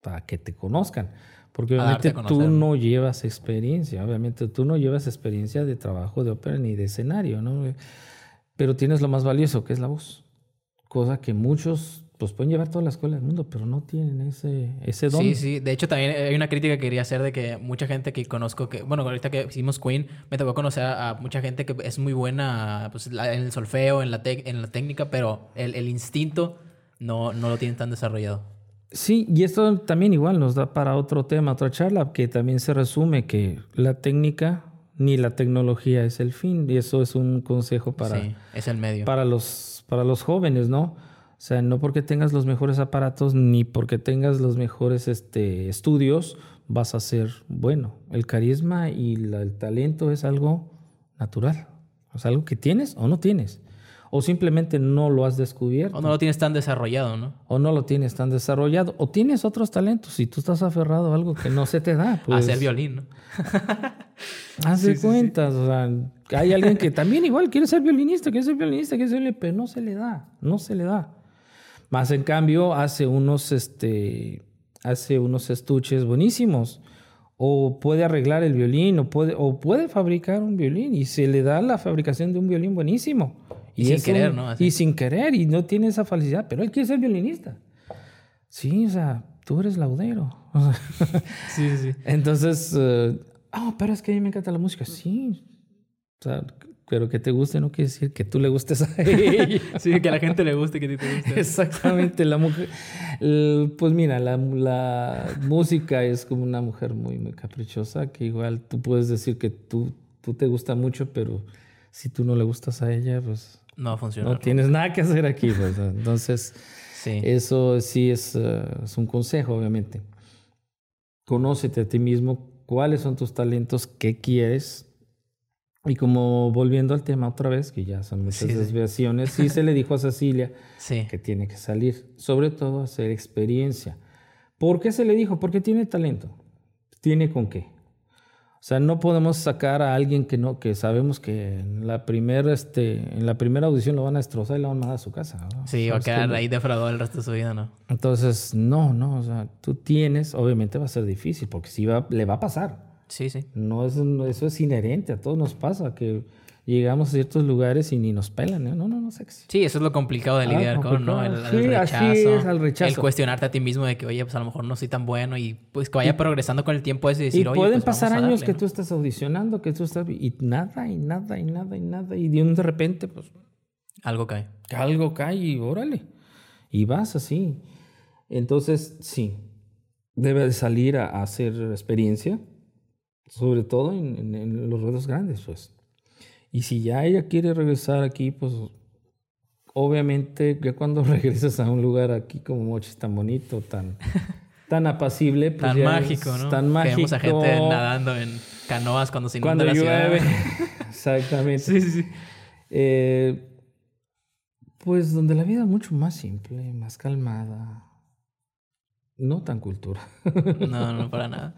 para que te conozcan. Porque obviamente tú no llevas experiencia, obviamente tú no llevas experiencia de trabajo de ópera ni de escenario, ¿no? Pero tienes lo más valioso, que es la voz. Cosa que muchos pues pueden llevar toda la escuela del mundo, pero no tienen ese, ese don. Sí, sí. De hecho, también hay una crítica que quería hacer de que mucha gente que conozco, que, bueno, ahorita que hicimos Queen, me tocó conocer a, mucha gente que es muy buena pues, en el solfeo, en la, en la técnica, pero el, el instinto no, no lo tienen tan desarrollado. Sí, y esto también igual nos da para otro tema, otra charla, que también se resume que la técnica ni la tecnología es el fin, y eso es un consejo para, sí, es el medio. para, los, para los jóvenes, ¿no? O sea, no porque tengas los mejores aparatos ni porque tengas los mejores este, estudios vas a ser bueno. El carisma y el talento es algo natural. Es algo que tienes o no tienes. O simplemente no lo has descubierto. O no lo tienes tan desarrollado, ¿no? O no lo tienes tan desarrollado. O tienes otros talentos y tú estás aferrado a algo que no se te da. Pues, Hacer violín, ¿no? haz de cuentas. O sea, hay alguien que también igual quiere ser violinista, quiere ser violinista, quiere ser pero no se le da. No se le da. Más en cambio, hace unos, este, hace unos estuches buenísimos. O puede arreglar el violín, o puede, o puede fabricar un violín y se le da la fabricación de un violín buenísimo. Y, sin querer, ¿no? Y sin querer, y no tiene esa felicidad, pero él quiere ser violinista. Sí, o sea, tú eres laudero. sí, sí. Entonces, ah, pero es que a mí me encanta la música. Sí. O sea, pero que te guste no quiere decir que tú le gustes a ella. sí, que a la gente le guste, que a ti te guste. Exactamente, la mujer. Pues mira, la, la, música es como una mujer muy, muy caprichosa, que igual tú puedes decir que tú, tú te gusta mucho, pero si tú no le gustas a ella, pues. No funciona. No tienes nada que hacer aquí, pues. Entonces, sí. eso sí es, eh, es un consejo, obviamente. Conócete a ti mismo, cuáles son tus talentos, qué quieres y como volviendo al tema otra vez, que ya son muchas desviaciones, sí. se le dijo a Cecilia que tiene que salir, sobre todo hacer experiencia. ¿Por qué se le dijo? Porque tiene talento. Tiene con qué. O sea, no podemos sacar a alguien que no, que sabemos que en la primera, este, en la primera audición lo van a destrozar y lo van a mandar a su casa. ¿no? Sí, va a quedar ahí defraudado el resto de su vida, ¿no? Entonces, no, no, o sea, tú tienes, obviamente va a ser difícil, porque sí va, le va a pasar. Sí, sí. No es, no- eso es inherente, a todos nos pasa, que llegamos a ciertos lugares y ni nos pelan, ¿eh? No, no, no, sexy. Sí, eso es lo complicado de Ah, lidiar con, ¿no? El, Sí, así rechazo, es, el rechazo. El cuestionarte a ti mismo de que, oye, pues a lo mejor no soy tan bueno y pues que vaya progresando con el tiempo ese y decir, y oye, pueden pues, pasar vamos a años darle, que ¿no? tú estás audicionando, que tú estás... Y nada, y nada, y nada, y nada. Y de un de repente, pues, Algo cae. algo cae y órale. Y vas así. Entonces, sí, debe de salir a, a hacer experiencia, sobre todo en, en- en los ruedos grandes, pues. Y si ya ella quiere regresar aquí, pues, obviamente, ya cuando regresas a un lugar aquí como Mochis tan bonito, tan, tan apacible, pues Tan mágico, es ¿no? Tan mágico. vemos a gente nadando en canoas cuando se inunda Cuando la ciudad. llueve. Exactamente. Sí, sí, sí. Eh, pues donde la vida es mucho más simple, más calmada, no tan cultura. No, no, para nada.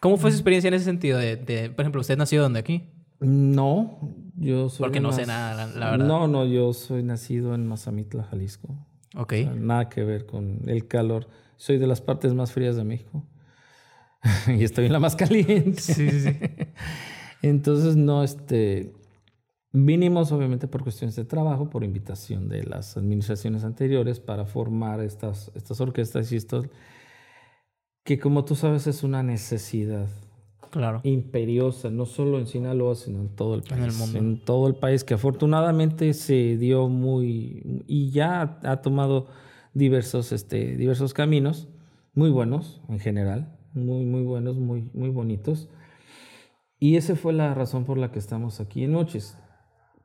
¿Cómo fue su experiencia en ese sentido? De, de- por ejemplo, ¿usted nació donde aquí? No, yo soy... Porque no sé nada, la- la verdad. No, no, yo soy nacido en Mazamitla, Jalisco. Ok. O sea, nada que ver con el calor. Soy de las partes más frías de México. y estoy en la más caliente. Sí, sí, sí. Entonces, no, este, vinimos obviamente por cuestiones de trabajo, por invitación de las administraciones anteriores para formar estas, estas orquestas y estos, que como tú sabes es una necesidad Claro. imperiosa, no solo en Sinaloa, sino en todo el En el país. mundo. En todo el país, que afortunadamente se dio muy, y ya ha tomado diversos, este, diversos caminos, muy buenos en general, muy, muy buenos, muy, muy bonitos. Y esa fue la razón por la que estamos aquí en Noches.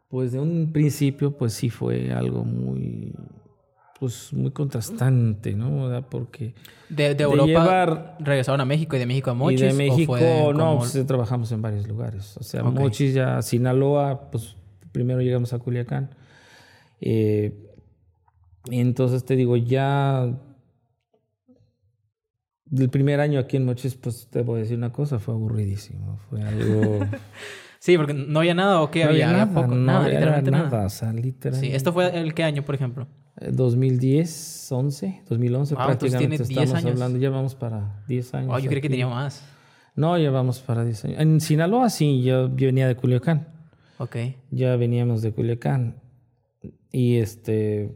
Pues de un principio, pues sí fue algo muy, pues muy contrastante, ¿no? ¿Verdad? Porque De, de de Europa llevar- regresaron a México y de México a Mochis. y de ¿o México, fue no, pues, eh, trabajamos en varios lugares. O sea, Ok. Mochis ya, Sinaloa, pues primero llegamos a Culiacán. Eh, entonces te digo, ya del primer año aquí en Mochis, pues te voy a decir una cosa, fue aburridísimo. Fue algo... Sí, porque no había nada o qué no había, había Había nada, poco. no nada, había literalmente nada, nada. o sea, literalmente. Sí, esto fue el qué año, por ejemplo. Eh, 2010, 11, 2011 Wow, entonces prácticamente tiene 10 estamos años. hablando, ya vamos para 10 años. Oh, yo creí que tenía más. No, ya vamos para 10 años. En Sinaloa sí, yo, yo venía de Culiacán. Ok. Ya veníamos de Culiacán. Y este.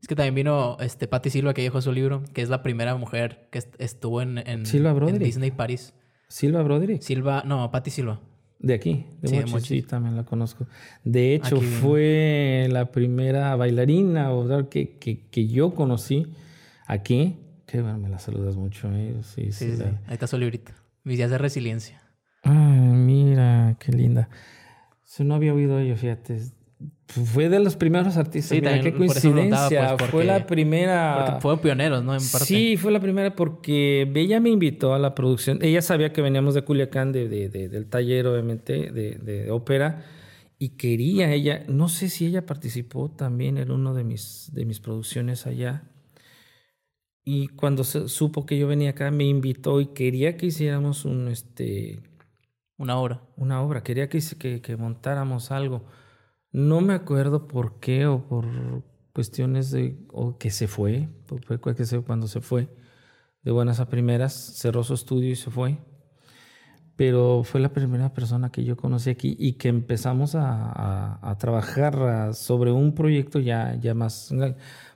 Es que también vino este Patti Silva que dijo su libro, que es la primera mujer que est- estuvo en, en, Silva en. Disney París. Silva Broderick. Silva, no, Patti Silva. De aquí, de Sí, de Mochis, Mochis. sí, también la conozco. De hecho, Aquí fue la primera bailarina que, que, que yo conocí aquí. Que bueno, me la saludas mucho, ¿eh? Sí, Sí, sí. la-. Ahí está su librito. Mis días de resiliencia. Ay, mira, qué linda. Si no había oído yo, fíjate. Fue de los primeros artistas. Sí, mira, qué también eso preguntaba, coincidencia. pues, fue la primera. Fueron pioneros, ¿no? En parte. Sí, fue la primera porque ella me invitó a la producción. Ella sabía que veníamos de Culiacán, de, de- de- del taller, obviamente, de, ópera. Y quería ella, no sé si ella participó también en uno de mis, de mis producciones allá. Y cuando se- supo que yo venía acá, me invitó y quería que hiciéramos un, este, Una hora. una obra, quería que, que montáramos algo. No me acuerdo por qué o por cuestiones de o que se fue, que se, cuando se fue, de buenas a primeras, cerró su estudio y se fue. Pero fue la primera persona que yo conocí aquí y que empezamos a, a- a trabajar sobre un proyecto ya, ya más...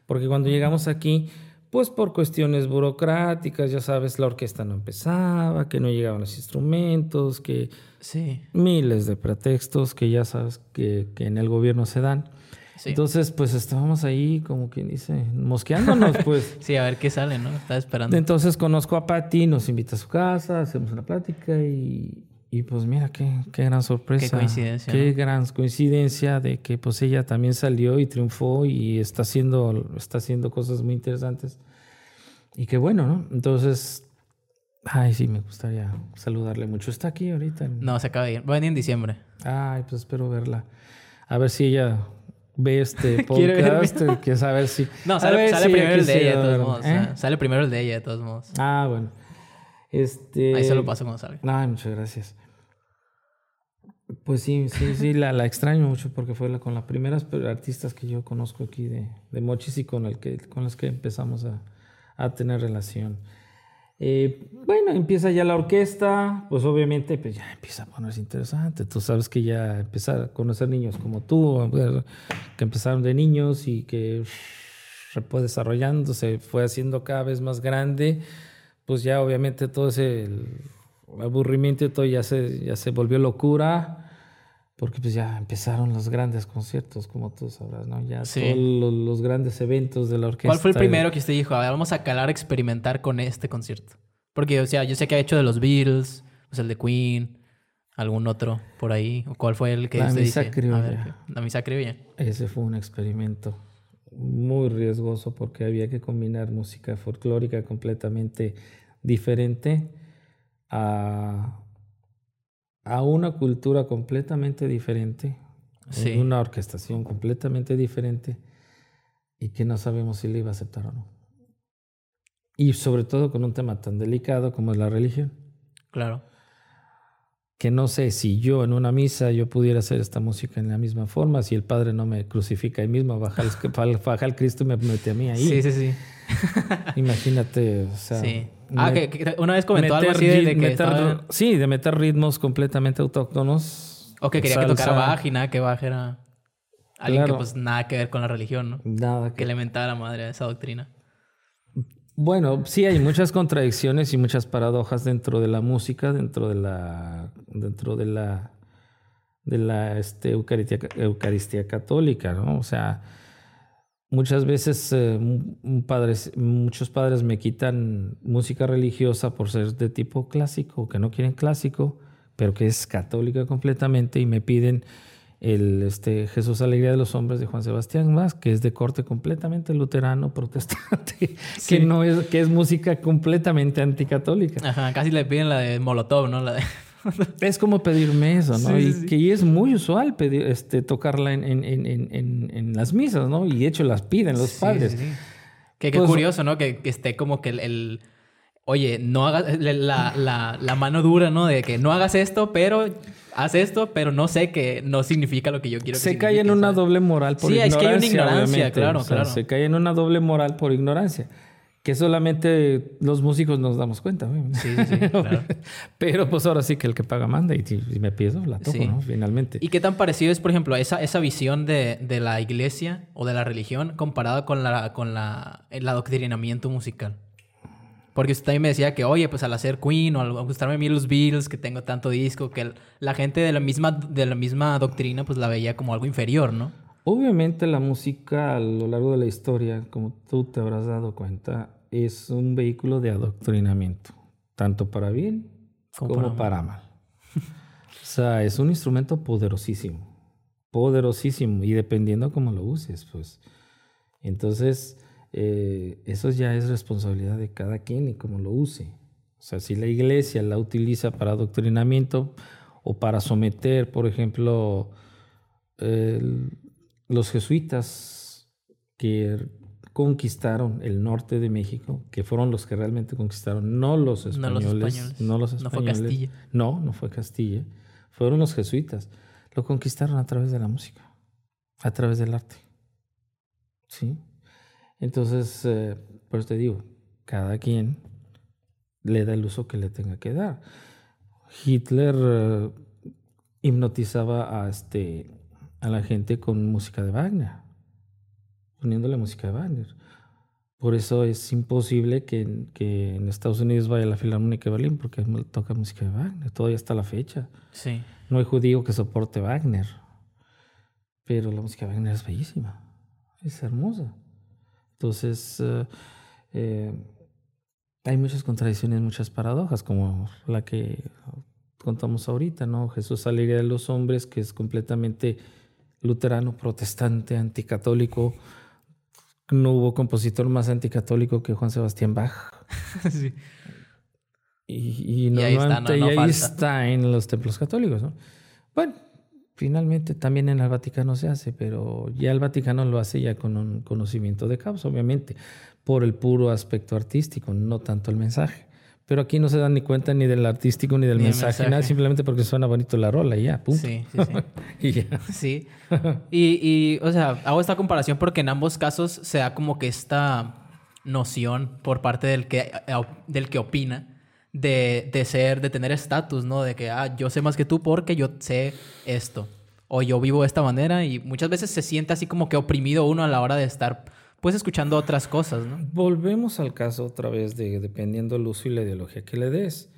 Porque cuando llegamos aquí, pues por cuestiones burocráticas, ya sabes, la orquesta no empezaba, que no llegaban los instrumentos, que Sí. miles de pretextos que ya sabes que, que en el gobierno se dan. Sí. Entonces, pues estábamos ahí, como quien dice, mosqueándonos, pues. Sí, a ver qué sale, ¿no? Estaba esperando. Entonces conozco a Patty, nos invita a su casa, hacemos una plática y, y pues mira, qué, qué gran sorpresa. Qué coincidencia, Qué ¿no? gran coincidencia de que pues ella también salió y triunfó y está haciendo, está haciendo cosas muy interesantes. Y qué bueno, ¿no? Entonces, ay, sí, me gustaría saludarle mucho. Está aquí ahorita. No, se acaba de ir. Va a venir en diciembre. Ay, pues espero verla. A ver si ella ve este podcast, que saber si... No, sale, primero el de ella, de todos modos. ¿eh? Sale primero el de ella, de todos modos. Ah, bueno. Este... Ahí se lo paso cuando salga. Ay, muchas gracias. Pues sí, sí, sí, la, la extraño mucho porque fue la, con las primeras artistas que yo conozco aquí de, de Mochis y con, el que, con las que empezamos a, a tener relación. Eh, bueno, empieza ya la orquesta, pues obviamente pues ya empieza a ponerse interesante. Tú sabes que ya empezar a conocer niños como tú, que empezaron de niños y que se fue desarrollando, se fue haciendo cada vez más grande, pues ya obviamente todo ese aburrimiento y todo ya se, ya se volvió locura. Porque pues ya empezaron los grandes conciertos, como tú sabrás, ¿no? Ya todos los, grandes eventos de la orquesta. ¿Cuál fue el primero que usted dijo? A ver, vamos a calar, experimentar con este concierto. Porque, o sea, yo sé que ha hecho de los Beatles, pues el de Queen, algún otro por ahí. ¿Cuál fue el que la usted misa Criolla. la misa criolla. Ese fue un experimento muy riesgoso porque había que combinar música folclórica completamente diferente a a una cultura completamente diferente, una orquestación completamente diferente y que no sabemos si le iba a aceptar o no. Y sobre todo con un tema tan delicado como es la religión. Claro. Que no sé si yo en una misa yo pudiera hacer esta música en la misma forma, si el Padre no me crucifica ahí mismo, baja el, baja el Cristo y me mete a mí ahí. Sí, sí, sí. Imagínate, o sea... Sí. Ah, que, una vez comentó algo así de, que Sí, de meter ritmos completamente autóctonos. O que quería que tocara Bach y nada que Bach era alguien que pues nada que ver con la religión, ¿no? Nada que... que a la madre de esa doctrina. Bueno, sí hay muchas contradicciones y muchas paradojas dentro de la música, dentro de la dentro de la de la este, Eucaristía, Eucaristía católica, ¿no? O sea, Muchas veces eh, padres, muchos padres me quitan música religiosa por ser de tipo clásico, que no quieren clásico, pero que es católica completamente y me piden el este, Jesús Alegría de los Hombres de Juan Sebastián Más, que es de corte completamente luterano, protestante, que, no es, que es música completamente anticatólica. Ajá, casi le piden la de Molotov, ¿no? La de... es como pedirme eso, ¿no? y que es muy usual pedir, este, tocarla en, en, en, en, las misas, ¿no? Y de hecho las piden los padres. Que, qué pues, curioso, ¿no? Que, que, esté como que el, oye, no hagas la, la, la, mano dura, ¿no? De que no hagas esto, pero haz esto, pero no sé que no significa lo que yo quiero que Se cae en una doble moral por ignorancia. Sí, es que hay una ignorancia, claro, claro. Se cae en una doble moral por ignorancia que solamente los músicos nos damos cuenta. Sí, sí, claro. Pero pues ahora sí que el que paga manda y si me pido la toco, ¿no? Finalmente. ¿Y qué tan parecido es, por ejemplo, esa, esa visión de, de la iglesia o de la religión comparada con, la, con la, el adoctrinamiento musical? Porque usted también me decía que, oye, pues al hacer Queen o al gustarme a mí los Beatles, que tengo tanto disco, que la gente de la misma, de la misma doctrina pues la veía como algo inferior, ¿no? Obviamente la música a lo largo de la historia, como tú te habrás dado cuenta, es un vehículo de adoctrinamiento, tanto para bien como, para, mal. o sea, es un instrumento poderosísimo, poderosísimo, y dependiendo cómo lo uses, pues. Entonces, eh, eso ya es responsabilidad de cada quien y cómo lo use. O sea, si la iglesia la utiliza para adoctrinamiento o para someter, por ejemplo, los jesuitas que conquistaron el norte de México, que fueron los que realmente conquistaron, no los españoles. No los españoles. No, los españoles, no fue Castilla. No, no fue Castilla. Fueron los jesuitas. Lo conquistaron a través de la música, a través del arte. ¿Sí? Entonces, eh, pues te digo, cada quien le da el uso que le tenga que dar. Hitler eh, hipnotizaba a, este, a la gente con música de Wagner, poniéndole música de Wagner. Por eso es imposible que, que, en Estados Unidos vaya a la Filarmónica de Berlín porque toca música de Wagner, todavía está la fecha. Sí. No hay judío que soporte Wagner, pero la música de Wagner es bellísima, es hermosa. Entonces, eh, eh, hay muchas contradicciones, muchas paradojas, como la que contamos ahorita, ¿no? Jesús saliría de los hombres, que es completamente luterano, protestante, anticatólico. No hubo compositor más anticatólico que Juan Sebastián Bach. sí. Y, y, ahí, está, en los templos católicos, ¿no? Bueno, Finalmente también en el Vaticano se hace, pero ya el Vaticano lo hace ya con un conocimiento de causa, obviamente, por el puro aspecto artístico, no tanto el mensaje. Pero aquí no se dan ni cuenta ni del artístico ni del mensaje, nada, simplemente porque suena bonito la rola y ya, punto. Sí, sí, sí. y ya. Sí. Y, y, o sea, hago esta comparación porque en ambos casos se da como que esta noción por parte del que, del que opina de, de ser, de tener estatus, ¿no? De que, ah, yo sé más que tú porque yo sé esto. O yo vivo de esta manera y muchas veces se siente así como que oprimido uno a la hora de estar, pues, escuchando otras cosas, ¿no? Volvemos al caso otra vez de dependiendo del uso y la ideología que le des.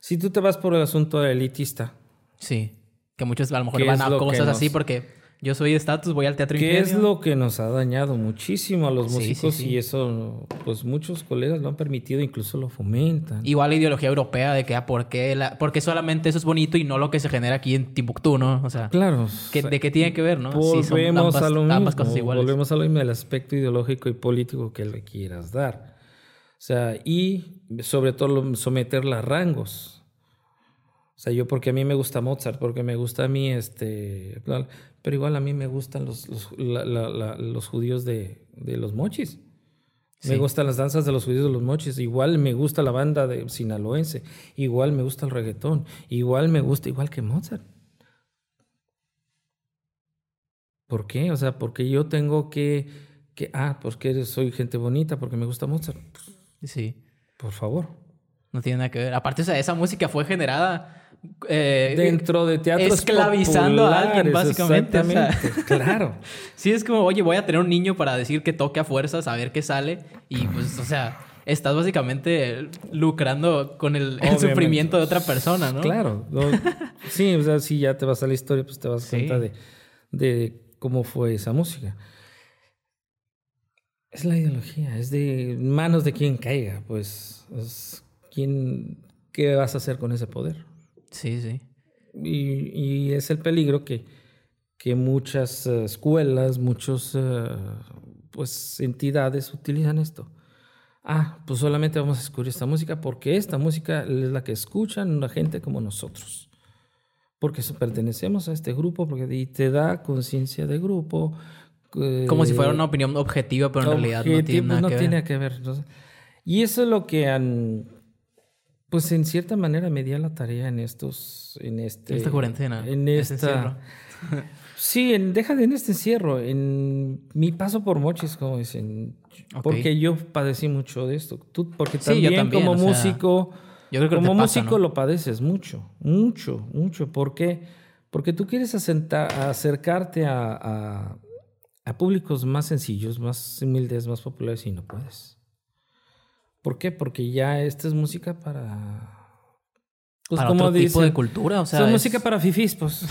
Si tú te vas por el asunto elitista. Sí. Que muchos a lo mejor van a cosas así porque yo soy estatus, voy al teatro ¿Qué es lo que nos ha dañado muchísimo a los músicos y eso, pues muchos colegas lo han permitido, incluso lo fomentan. Igual la ideología europea de que, ah, ¿por qué, la, porque solamente eso es bonito y no lo que se genera aquí en Timbuktu, ¿no? O sea, claro. ¿de qué tiene que ver, no? Volvemos a lo mismo. Volvemos a lo mismo, el aspecto ideológico y político que le quieras dar. O sea, y sobre todo someterla a rangos. O sea, yo porque a mí me gusta Mozart, porque me gusta a mí este... Pero igual a mí me gustan los, los, judíos de, los mochis. Me gustan las danzas de los judíos de los mochis. Igual me gusta la banda de sinaloense. Igual me gusta el reggaetón. Igual me gusta, igual que Mozart. ¿Por qué? O sea, porque yo tengo que, que ah, porque soy gente bonita, porque me gusta Mozart. Sí. Por favor. No tiene nada que ver. Aparte, esa música fue generada eh, dentro de teatro esclavizando a alguien básicamente claro. Sí es como oye voy a tener un niño para decir que toque a fuerzas a ver qué sale y pues o sea estás básicamente lucrando con el, sufrimiento de otra persona no claro sí o sea si ya te vas a la historia pues te vas a cuenta de, de cómo fue esa música. Es la ideología es de manos de quien caiga pues es quién qué vas a hacer con ese poder Sí, sí. Y, es el peligro que, que muchas eh, escuelas, muchas eh, pues, entidades utilizan esto. Ah, pues solamente vamos a escuchar esta música porque esta música es la que escuchan la gente como nosotros. Porque pertenecemos a este grupo porque te da conciencia de grupo. Eh, como si fuera una opinión objetiva, pero en realidad no tiene nada no tiene que ver. Y eso es lo que han pues en cierta manera me di a la tarea en estos, en este... Esta cuarentena. En esta... sí, en, deja de en este encierro, en mi paso por Mochis, como dicen. Porque yo padecí mucho de esto. Tú, porque también, como músico, yo creo que como músico lo padeces mucho, mucho, mucho. ¿Por qué? Porque tú quieres acercarte a, a, a públicos más sencillos, más humildes, más populares y no puedes. ¿Por qué? Porque ya esta es música para. Pues para como otro tipo de cultura, o sea. Es música para fifís, pues.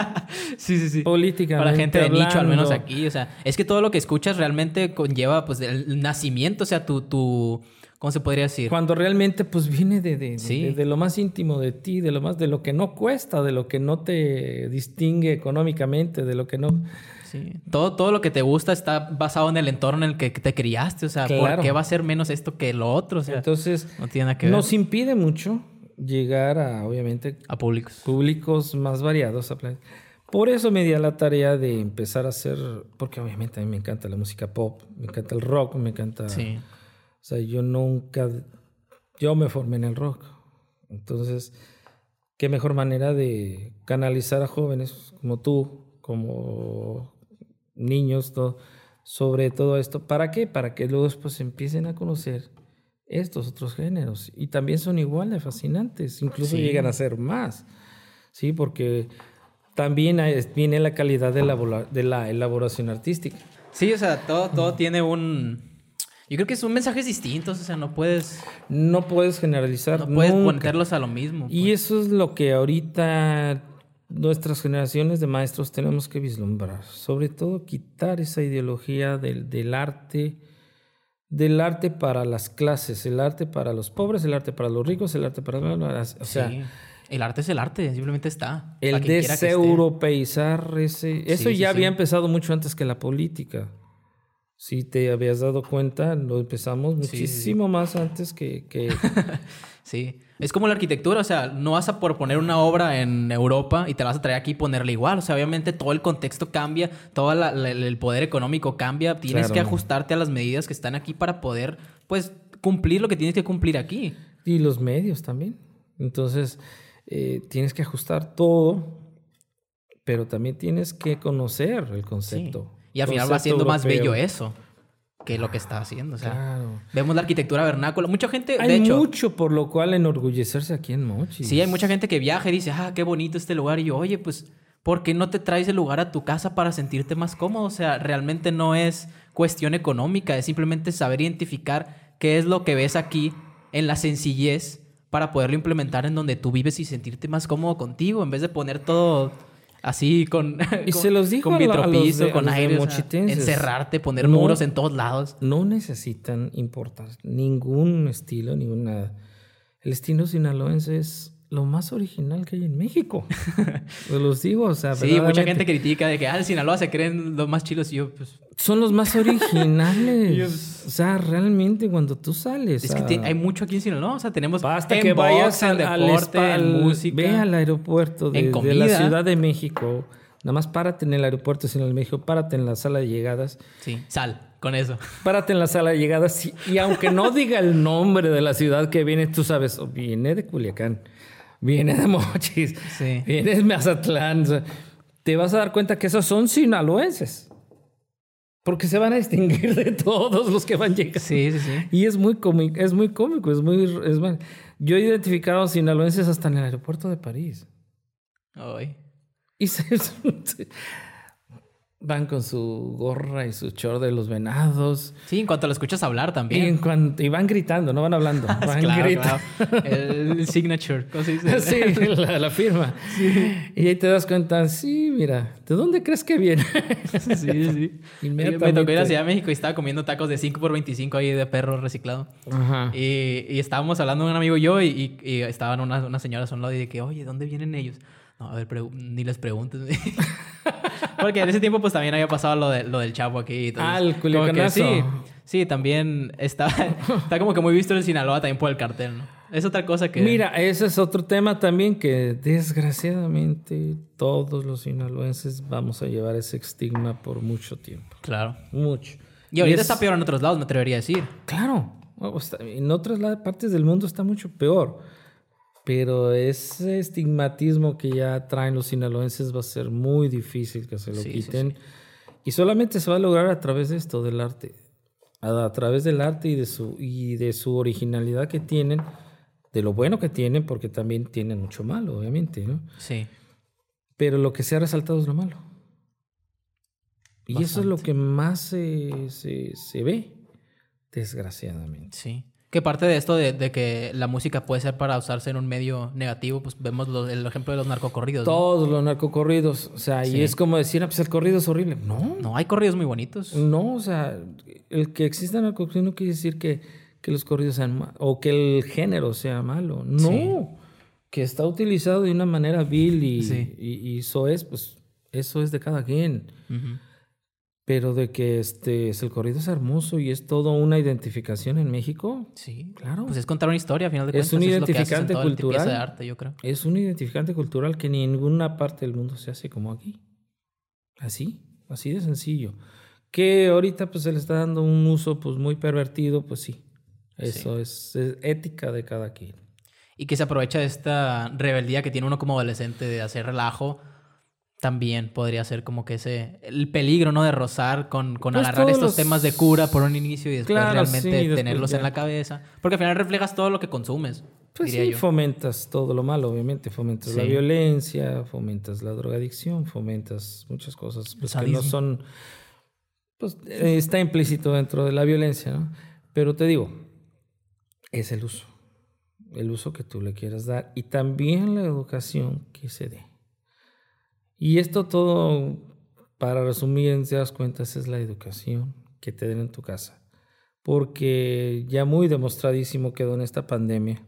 sí, sí, sí. Política. Para gente de nicho, al menos aquí. O sea, es que todo lo que escuchas realmente conlleva, pues, el nacimiento, o sea, tu. tu ¿Cómo se podría decir? Cuando realmente, pues, viene de, de, de, de, lo más íntimo de ti, de lo más, de lo que no cuesta, de lo que no te distingue económicamente, de lo que no. Sí. Todo, todo lo que te gusta está basado en el entorno en el que te criaste. O sea, ¿por qué va a ser menos esto que lo otro? Entonces, no tiene que nos impide mucho llegar a, obviamente, a públicos. Públicos más variados. Por eso me di a la tarea de empezar a hacer, porque obviamente a mí me encanta la música pop, me encanta el rock, me encanta... Sí. O sea, yo nunca, yo me formé en el rock. Entonces, qué mejor manera de canalizar a jóvenes como tú, como niños, todo, sobre todo esto. ¿Para qué? Para que luego después empiecen a conocer estos otros géneros. Y también son igual de fascinantes, incluso llegan a ser más. Sí, porque también viene la calidad de la, de la elaboración artística. Sí, o sea, todo, todo tiene un... Yo creo que son mensajes distintos, o sea, no puedes... No puedes generalizar. No puedes ponerlos a lo mismo. Y pues. eso es lo que ahorita nuestras generaciones de maestros tenemos que vislumbrar, sobre todo quitar esa ideología del, del, arte, del arte para las clases, el arte para los pobres, el arte para los ricos, el arte para... O sea, El arte es el arte, simplemente está. El deseuropeizar ese... Eso ya había empezado mucho antes que la política. Si te habías dado cuenta, lo empezamos muchísimo más antes que... que... sí. Es como la arquitectura, o sea, no vas a proponer una obra en Europa y te la vas a traer aquí y ponerla igual. O sea, obviamente todo el contexto cambia, todo el poder económico cambia. Tienes que ajustarte a las medidas que están aquí para poder, pues, cumplir lo que tienes que cumplir aquí. Y los medios también. Entonces, eh, tienes que ajustar todo, pero también tienes que conocer el concepto. Y al final va siendo más bello eso que lo que está haciendo. O sea, vemos la arquitectura vernácula. Mucha gente, hay de hecho. mucho por lo cual enorgullecerse aquí en Mochi. Sí, hay mucha gente que viaja y dice, ah, qué bonito este lugar. Y yo, oye, pues, ¿por qué no te traes el lugar a tu casa para sentirte más cómodo? O sea, realmente no es cuestión económica, es simplemente saber identificar qué es lo que ves aquí en la sencillez para poderlo implementar en donde tú vives y sentirte más cómodo contigo, en vez de poner todo así con, y se los dijo con vitropiso, con aire, encerrarte, poner muros en todos lados. No necesitan importar ningún estilo, ninguna... El estilo sinaloense es lo más original que hay en México. Pues los digo, o sea, Sí, mucha gente critica de que, ah, Sinaloa se creen los más chilos y yo, pues... Son los más originales. o sea, realmente cuando tú sales... Es que hay mucho aquí en Sinaloa, o sea, tenemos... Basta que vayas al, deporte, al, música. Ve al aeropuerto de, de, la Ciudad de México. Nada más párate en el aeropuerto de Sinaloa, México, párate en la sala de llegadas. Sí, sal con eso. Párate en la sala de llegadas y, y aunque no diga el nombre de la ciudad que viene, tú sabes, viene de Culiacán viene de Mochis, viene de Mazatlán. te vas a dar cuenta que esos son sinaloenses. Porque se van a distinguir de todos los que van llegando. Sí, sí, sí. Y es muy cómico, es muy cómico, es muy... Es, yo he identificado a sinaloenses hasta en el aeropuerto de París. Ay. Y se, van con su gorra y su chor de los venados. Sí, en cuanto lo escuchas hablar también. Y, y van gritando, no van hablando. Van gritando. El signature, ¿cómo se dice? Sí, la, firma. Y ahí te das cuenta, sí, mira, ¿de dónde crees que viene? sí, sí. Me tocó ir a Ciudad de México y estaba comiendo tacos de 5 por 25 ahí de perro reciclado. Ajá. Y, y estábamos hablando un amigo y yo y, y, estaban unas, unas señoras a un lado y de que, oye, ¿dónde vienen ellos? No, a ver, ni les preguntes. Porque en ese tiempo pues también había pasado lo, de, lo del Chapo aquí. ah, el culiacanazo. Sí, sí, también está, está como que muy visto en Sinaloa también por el cartel, ¿no? Es otra cosa que... Mira, ese es otro tema también que desgraciadamente todos los sinaloenses vamos a llevar ese estigma por mucho tiempo. Claro. Mucho. Y ahorita está peor en otros lados, me atrevería a decir. Claro. En otras partes del mundo está mucho peor. Pero ese estigmatismo que ya traen los sinaloenses va a ser muy difícil que se lo quiten. Y solamente se va a lograr a través de esto, del arte. A, través del arte y de, su, y de su originalidad que tienen, de lo bueno que tienen, porque también tienen mucho malo, obviamente, ¿no? Sí. Pero lo que se ha resaltado es lo malo. Y eso es lo que más se, se, se ve, desgraciadamente. Sí. Que parte de esto de, que la música puede ser para usarse en un medio negativo, pues vemos el ejemplo de los narcocorridos. Todos los narcocorridos. O sea, y es como decir, ah, pues el corrido es horrible. No. No, hay corridos muy bonitos. No, o sea, el que exista narcocorrido no quiere decir que, que los corridos sean malos o que el género sea malo. No. Que está utilizado de una manera vil y, y, y, eso es, pues, eso es de cada quien. Pero de que este, el corrido es hermoso y es todo una identificación en México. Sí, claro. Pues es contar una historia, al final de cuentas. Es un identificante cultural. de arte, yo creo. Es un identificante cultural que ni en ninguna parte del mundo se hace como aquí. Así, así de sencillo. Que ahorita pues se le está dando un uso pues muy pervertido, pues sí. Eso Es, es ética de cada quien. Y que se aprovecha de esta rebeldía que tiene uno como adolescente de hacer relajo también podría ser como que ese el peligro no de rozar con, con pues agarrar estos temas de cura por un inicio y después realmente tenerlos en la cabeza. Porque al final reflejas todo lo que consumes pues sí fomentas todo lo malo obviamente. Fomentas la violencia fomentas la drogadicción fomentas muchas cosas pues, que no son pues está implícito dentro de la violencia ¿no? pero te digo es el uso el uso que tú le quieras dar y también la educación que se dé y esto todo, para resumir, en das cuentas, es la educación que te den en tu casa. Porque ya muy demostradísimo quedó en esta pandemia,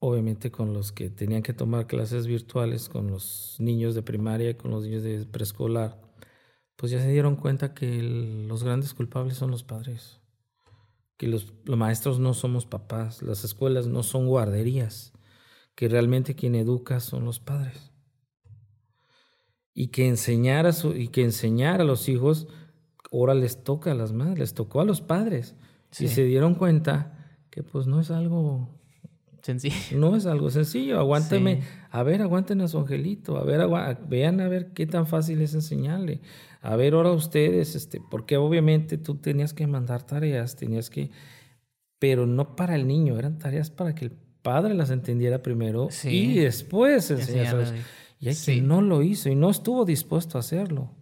obviamente con los que tenían que tomar clases virtuales, con los niños de primaria, con los niños de preescolar, pues ya se dieron cuenta que los grandes culpables son los padres. Que los, los maestros no somos papás, las escuelas no son guarderías, que realmente quien educa son los padres. Y que enseñar a, su, y que enseñar a los hijos, ahora les toca a las madres, les tocó a los padres. Sí. Y se dieron cuenta que pues no es algo Sencillo. no es algo sencillo. Aguántame. Sí. A ver, aguanten a su angelito. A ver, vean a ver qué tan fácil es enseñarle. A ver, ahora ustedes, este, porque obviamente tú tenías que mandar tareas, tenías que, pero no para el niño, eran tareas para que el padre las entendiera primero Sí. y después enseñárselas. Y hay Sí. quien no lo hizo y no estuvo dispuesto a hacerlo.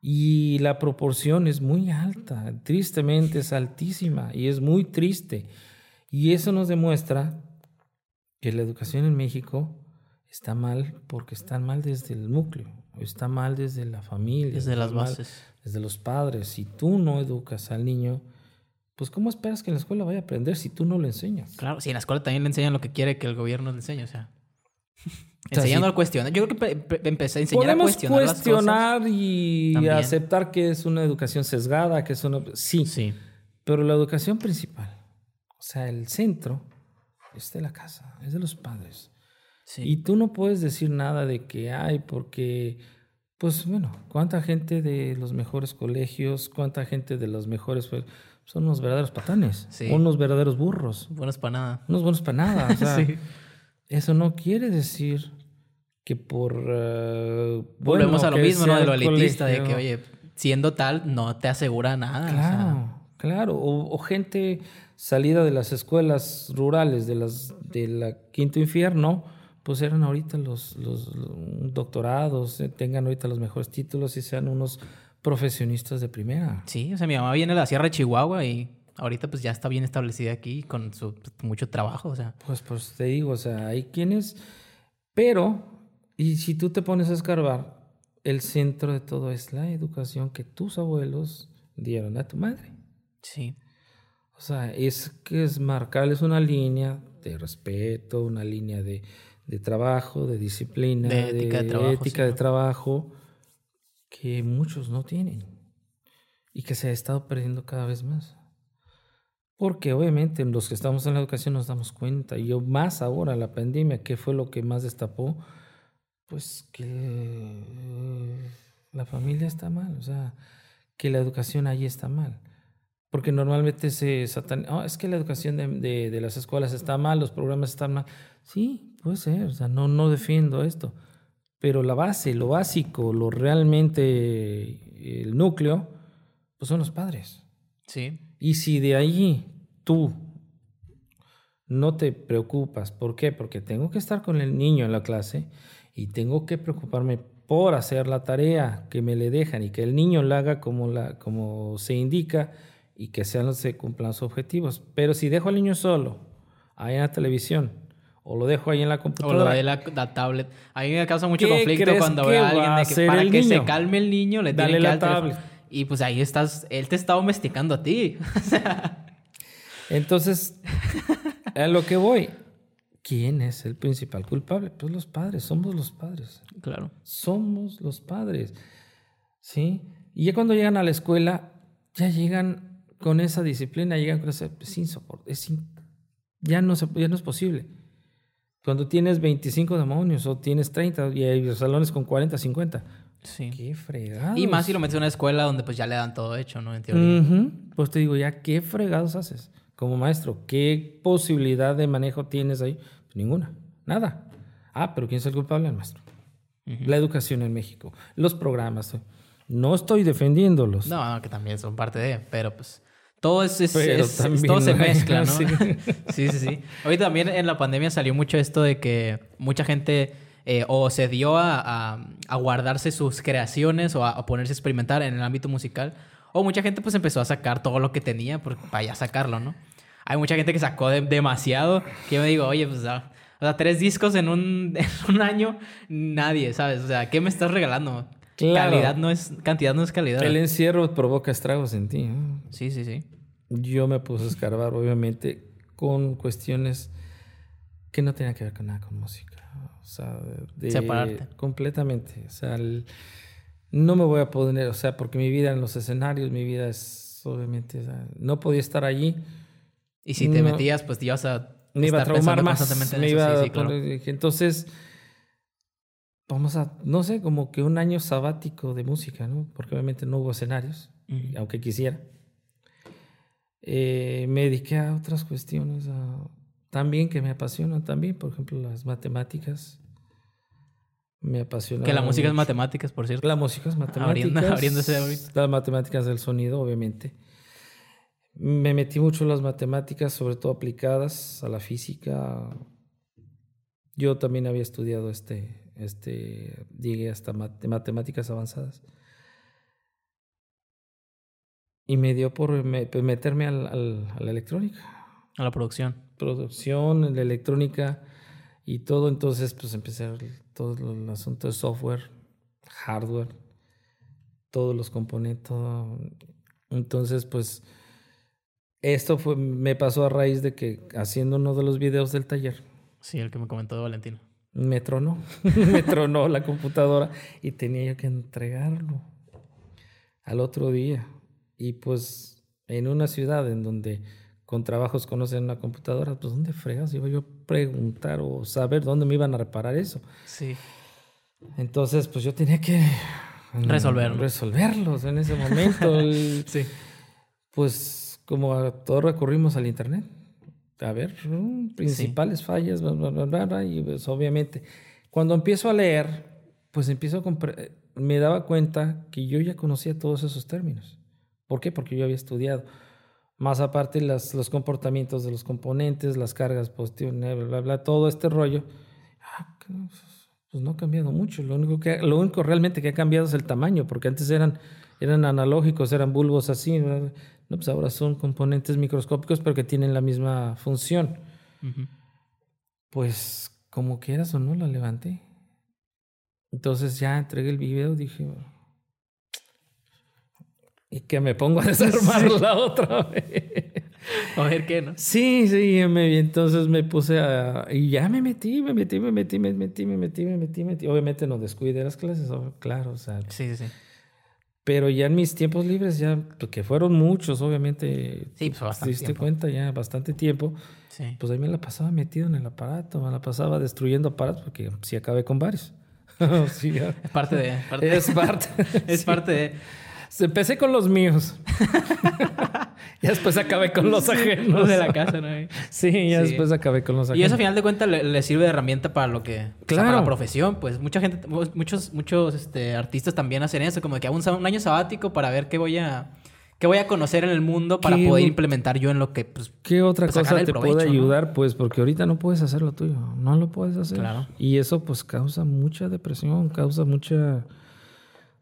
Y la proporción es muy alta, tristemente es altísima y es muy triste. Y eso nos demuestra que la educación en México está mal porque está mal desde el núcleo, está mal desde la familia, Desde las mal bases. desde los padres. Si tú no educas al niño, pues ¿cómo esperas que en la escuela vaya a aprender si tú no lo enseñas? Claro, si en la escuela también le enseñan lo que quiere que el gobierno le enseñe, o sea. sea, enseñando si- a cuestionar. Yo creo que pe- pe- empecé a enseñar a Podemos cuestionar, las cuestionar y También. aceptar que es una educación sesgada, que es una... Sí, cosas. Sí. pero la educación principal, o sea, el centro, es de la casa, es de los padres. Sí. Y tú no puedes decir nada de que hay, porque, pues bueno, cuánta gente de los mejores colegios, cuánta gente de los mejores, son unos verdaderos patanes, Sí. unos verdaderos burros, Buenos para nada. unos buenos para nada. O sea, Sí. eso no quiere decir que por... eh, Volvemos a lo mismo, ¿no? De lo el elitista, de que, oye, siendo tal, no te asegura nada. o sea, Claro, claro. O, o gente salida de las escuelas rurales, de las de la quinto infierno, pues eran ahorita los, los, los doctorados, eh, tengan ahorita los mejores títulos y sean unos profesionistas de primera. Sí, o sea, mi mamá viene de la Sierra de Chihuahua y ahorita pues ya está bien establecida aquí con su pues, mucho trabajo, o sea. Pues, pues te digo, o sea, hay quienes, pero, y si tú te pones a escarbar, el centro de todo es la educación que tus abuelos dieron a tu madre. Sí. O sea, es que es marcarles una línea de respeto, una línea de, de trabajo, de disciplina, De ética de trabajo, ética sí, de ¿no? trabajo, que muchos no tienen y que se ha estado perdiendo cada vez más. Porque obviamente los que estamos en la educación nos damos cuenta, y yo más ahora la pandemia, ¿qué fue lo que más destapó? Pues que eh, la familia está mal, o sea, que la educación ahí está mal. Porque normalmente se satan... "Ah, es que la educación de, de- de las escuelas está mal, los programas están mal. Sí, puede ser, o sea, no, no defiendo esto. Pero la base, lo básico, lo realmente, el núcleo, pues son los padres. Sí. Y si de ahí tú no te preocupas, ¿por qué? Porque tengo que estar con el niño en la clase y tengo que preocuparme por hacer la tarea que me le dejan y que el niño la haga como, la, como se indica y que sean, se cumplan sus objetivos. Pero si dejo al niño solo, ahí en la televisión, o lo dejo ahí en la O computadora, lo de la, la tablet. A mí me causa mucho ¿Qué conflicto cuando veo a alguien de que para que se calme el niño le Dale tienen que la tablet. Y pues ahí estás, él te está domesticando a ti. O Entonces, a lo que voy, ¿quién es el principal culpable? Pues los padres, somos los padres. claro. Somos los padres. ¿Sí? Y ya cuando llegan a la escuela, ya llegan con esa disciplina, llegan con ese... Es insoportable. Es in- ya, no se, ya no es posible. Cuando tienes 25 demonios o tienes 30 y hay salones con 40, 50. Sí. ¡Qué fregados! Y más si lo metes en una escuela donde pues ya le dan todo hecho, ¿no? En teoría. Pues te digo, ya, ¿qué fregados haces como maestro? ¿Qué posibilidad de manejo tienes ahí? Pues ninguna, nada. Ah, pero ¿quién es el culpable? El maestro. La educación en México, los programas. No estoy defendiéndolos. No, no, que también son parte de, pero pues todo es, es- es- todo se mezcla, ¿no? sí. Sí. sí, sí, Ahorita también en la pandemia salió mucho esto de que mucha gente eh, o se dio a, a- a guardarse sus creaciones o a, a ponerse a experimentar en el ámbito musical, o mucha gente pues empezó a sacar todo lo que tenía por- para ya sacarlo, ¿no? Hay mucha gente que sacó de- demasiado, que yo me digo, oye, pues, ah, o sea, tres discos en un, en un año, nadie, ¿sabes? O sea, ¿qué me estás regalando? Claro. Calidad no es, cantidad no es calidad. El encierro provoca estragos en ti. ¿no? Sí, sí, sí. Yo me puse a escarbar, obviamente, con cuestiones que no tenían que ver con nada con música. O sea, de, Separarte. Completamente. O sea, el- no me voy a poner, o sea, porque mi vida en los escenarios, mi vida es obviamente. no podía estar allí. Y si te metías, pues te ibas a. Me iba a traumar más. Me iba sí, claro. Entonces, vamos a, no sé, como que un año sabático de música, ¿no? Porque obviamente no hubo escenarios, aunque quisiera. Eh, me dediqué a otras cuestiones también que me apasionan también, por ejemplo, las matemáticas. Me apasiona. Que la música es matemáticas, por cierto. La música es matemáticas. abriéndose ahorita. Las matemáticas del sonido, obviamente. Me metí mucho en las matemáticas, sobre todo aplicadas a la física. Yo también había estudiado este, este, llegué hasta matemáticas avanzadas. Y me dio por meterme al, a la electrónica. A la producción. Producción, la electrónica y todo. Entonces, pues empecé a todo el asunto de software, hardware, todos los componentes. Entonces, pues esto fue, me pasó a raíz de que haciendo uno de los videos del taller. Sí, el que me comentó de Valentino. Me tronó, me tronó la computadora y tenía yo que entregarlo al otro día. Y pues en una ciudad en donde con trabajos conocen una computadora, pues ¿dónde fregas iba yo a preguntar o saber dónde me iban a reparar eso? Sí. Entonces, pues yo tenía que resolverlo. resolverlos en ese momento. sí. Pues como a todos recurrimos al internet. A ver, mm, principales fallas, y pues obviamente cuando empiezo a leer, pues empiezo a me daba cuenta que yo ya conocía todos esos términos. ¿Por qué? Porque yo había estudiado. Más aparte las, los comportamientos de los componentes, las cargas positivas, bla, bla, todo este rollo. Ah, pues no ha cambiado mucho. Lo único, que, lo único realmente que ha cambiado es el tamaño, porque antes eran, eran analógicos, eran bulbos así. No, pues ahora son componentes microscópicos, pero que tienen la misma función. Pues como quieras o no, la levanté. Entonces ya entregué el video, dije, y que me pongo a desarmarla otra vez. A ver qué, ¿no? Sí, sí, me, entonces me puse a... Y ya me metí, me metí, me metí, me metí, me metí, me metí, me metí. Obviamente no descuide las clases, claro, o sea... Sí, sí, sí. Pero ya en mis tiempos libres, ya, porque fueron muchos, obviamente. Sí, pues bastante Te diste cuenta ya, bastante tiempo. Sí. Pues ahí me la pasaba metido en el aparato, me la pasaba destruyendo aparatos, porque sí acabé con varios. sí, es parte de... es parte. es parte de... Empecé con los míos. y después acabé con los ajenos. de la casa, ¿no? Sí, ya después acabé con los ajenos. Y eso, a final de cuentas, le, sirve de herramienta para lo que... Claro. para la profesión. Pues mucha gente... Muchos, muchos este, artistas también hacen eso. Como que hago un, año sabático para ver qué voy a... ¿Qué voy a conocer en el mundo para poder implementar yo en lo que... Pues, ¿Qué otra pues, cosa te puede ayudar? Pues porque ahorita no puedes hacer lo tuyo. No lo puedes hacer. Claro. Y eso pues causa mucha depresión, causa mucha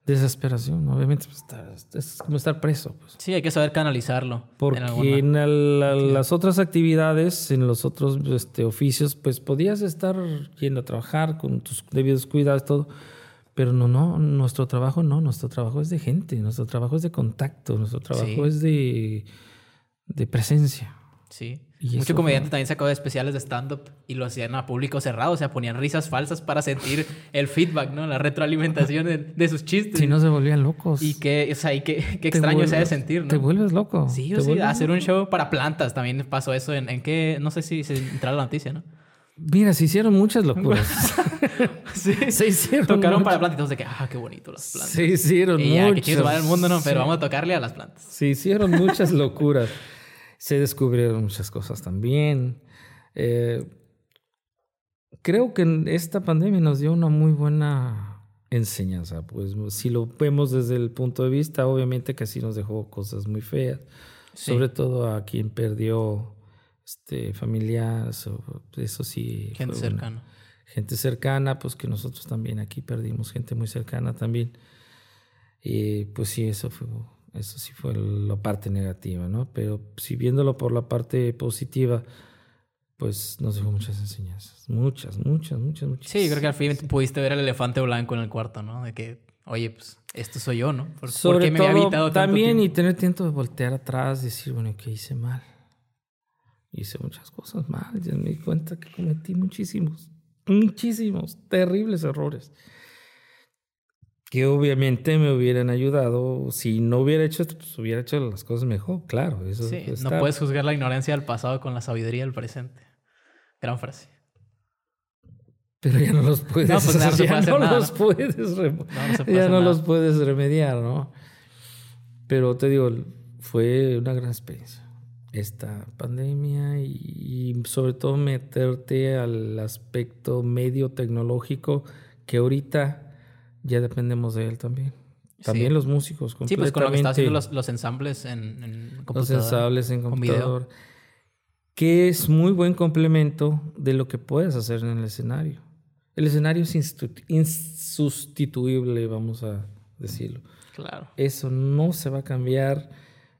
desesperación, obviamente pues, es como estar preso. Pues. Sí, hay que saber canalizarlo. Porque en, las otras actividades, en los otros este, oficios, pues podías estar yendo a trabajar con tus debidos cuidados, todo. Pero no, no, nuestro trabajo no, nuestro trabajo es de gente, nuestro trabajo es de contacto, nuestro trabajo es de, de presencia. Sí. Mucho comediante también sacó de especiales de stand-up y lo hacían a público cerrado, o sea, ponían risas falsas para sentir el feedback, ¿no? La retroalimentación de, sus chistes. Si no se volvían locos. Y qué, o sea, y qué, qué extraño se ha de sentir, ¿no? Te vuelves loco. Sí, o sí, hacer un show para plantas también pasó eso. ¿En, en qué? No sé si se entró la noticia, ¿no? Mira, se hicieron muchas locuras. sí. Se hicieron. Tocaron para plantas de que, ah, qué bonito las plantas. Se hicieron y ya, muchas. Que va el mundo, ¿no? Pero vamos a tocarle a las plantas. Se hicieron muchas locuras se descubrieron muchas cosas también. Eh, creo que esta pandemia nos dio una muy buena enseñanza, pues si lo vemos desde el punto de vista, obviamente que sí nos dejó cosas muy feas, sobre todo a quien perdió este, familiares, eso sí. Gente cercana. gente cercana, pues que nosotros también aquí perdimos gente muy cercana también. Y pues sí, eso fue eso sí fue la parte negativa, ¿no? Pero si viéndolo por la parte positiva, pues nos dejó muchas enseñanzas. Muchas, muchas, muchas, muchas. Sí, creo que al fin pudiste ver el elefante blanco en el cuarto, ¿no? De que, oye, pues esto soy yo, ¿no? ¿Por, Sobre me todo, había también y tener tiempo de voltear atrás, y decir, bueno, ¿qué hice mal? Hice muchas cosas mal. Ya me di cuenta que cometí muchísimos, muchísimos terribles errores. Que obviamente me hubieran ayudado. Si no hubiera hecho esto, pues hubiera hecho las cosas mejor, claro. Eso sí, no puedes juzgar la ignorancia del pasado con la sabiduría del presente. Gran frase. Pero ya no los puedes, no, pues ya no los puedes, ya no los puedes remediar, ¿no? Pero te digo, fue una gran experiencia esta pandemia y, sobre todo meterte al aspecto medio tecnológico que ahorita ya dependemos de él también. También los músicos. Sí, pues con lo que está haciendo los, ensambles en, en computador. Los ensambles en computador. Que es muy buen complemento de lo que puedes hacer en el escenario. El escenario es insustituible, vamos a decirlo. Claro. Eso no se va a cambiar.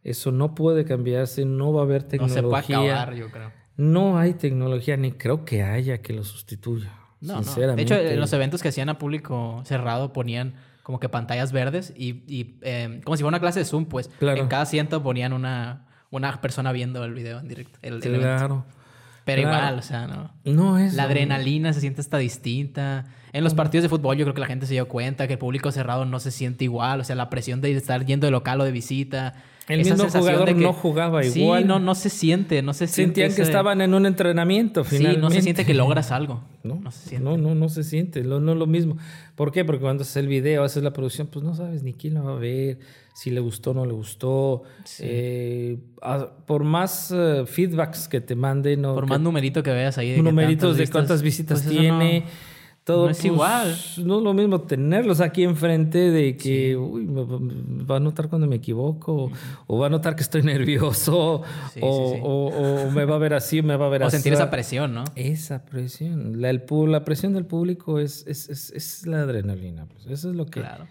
Eso no puede cambiarse. No va a haber tecnología. No se puede acabar, yo creo. No hay tecnología, ni creo que haya que lo sustituya. No, No. De hecho, en los eventos que hacían a público cerrado ponían como que pantallas verdes y, y eh, como si fuera una clase de Zoom, pues. En cada asiento ponían una, una persona viendo el video en directo. El, claro. Pero igual, o sea, no. No es. La adrenalina se siente hasta distinta. En los partidos de fútbol yo creo que la gente se dio cuenta que el público cerrado no se siente igual. O sea, la presión de estar yendo de local o de visita el mismo jugador no jugaba igual. Sí, no, no se siente, no se Sentían que estaban en un entrenamiento finalmente. Sí, no se siente que logras algo. No, no se siente. No, no, no se siente. No, no es lo mismo. ¿Por qué? Porque cuando haces el video, haces la producción, pues no sabes ni quién lo va a ver, si le gustó o no le gustó. Eh, por más eh, feedbacks que te manden. Por más numerito que veas ahí. De numeritos de cuántas visitas pues tiene todo no es igual. No es lo mismo tenerlos aquí enfrente de que uy, va a notar cuando me equivoco, o va a notar que estoy nervioso, o, me va a ver así, me va a ver así. O sentir esa presión, ¿no? Esa presión. La, el, la presión del público es, es, es, la adrenalina. Pues. Eso es lo que. Claro.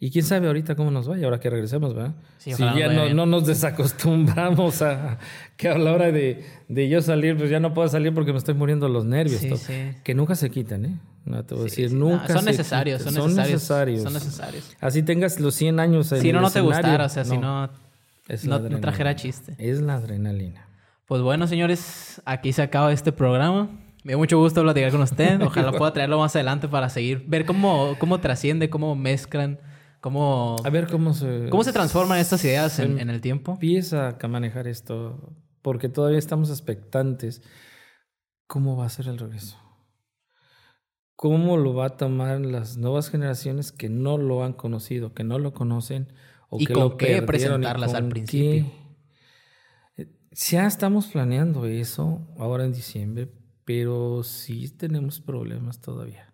Y quién sabe ahorita cómo nos vaya, ahora que regresemos, ¿verdad? si ya no, no, nos desacostumbramos a que a la hora de, de, yo salir, pues ya no puedo salir porque me estoy muriendo los nervios. Que nunca se quitan, ¿eh? No te voy a decir, nunca. son, necesarios, son, necesarios, son necesarios. Así tengas los 100 años. En si no, no te gustara, o sea, si no, no, trajera chiste. Es la adrenalina. Pues bueno, señores, aquí se acaba este programa. Me dio mucho gusto platicar con usted. Ojalá pueda traerlo más adelante para seguir, ver cómo, cómo trasciende, cómo mezclan ¿Cómo, a ver cómo se... ¿Cómo se transforman estas ideas en, en, el tiempo? Empieza a manejar esto, porque todavía estamos expectantes. ¿Cómo va a ser el regreso? ¿Cómo lo va a tomar las nuevas generaciones que no lo han conocido, que no lo conocen? O ¿Y que con lo qué presentarlas al principio? Ya estamos planeando eso ahora en diciembre, pero sí tenemos problemas todavía.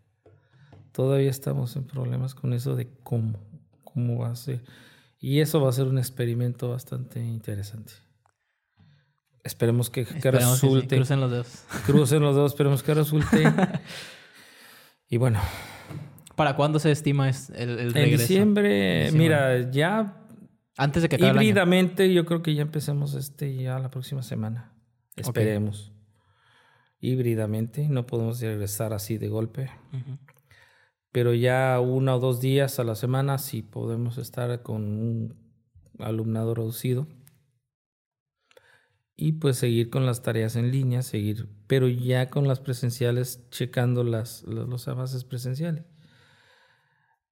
Todavía estamos en problemas con eso de cómo cómo va a ser. Y eso va a ser un experimento bastante interesante. Esperemos que, resulte. crucen los dedos. Crucen los dedos, esperemos que resulte. y bueno. ¿Para cuándo se estima el, el regreso? En diciembre, mira, ya. Antes de que acabe Híbridamente, yo creo que ya empecemos este ya la próxima semana. Esperemos. Híbridamente, no podemos regresar así de golpe pero ya uno o dos días a la semana sí podemos estar con un alumnado reducido y pues seguir con las tareas en línea, seguir, pero ya con las presenciales, checando las, los avances presenciales.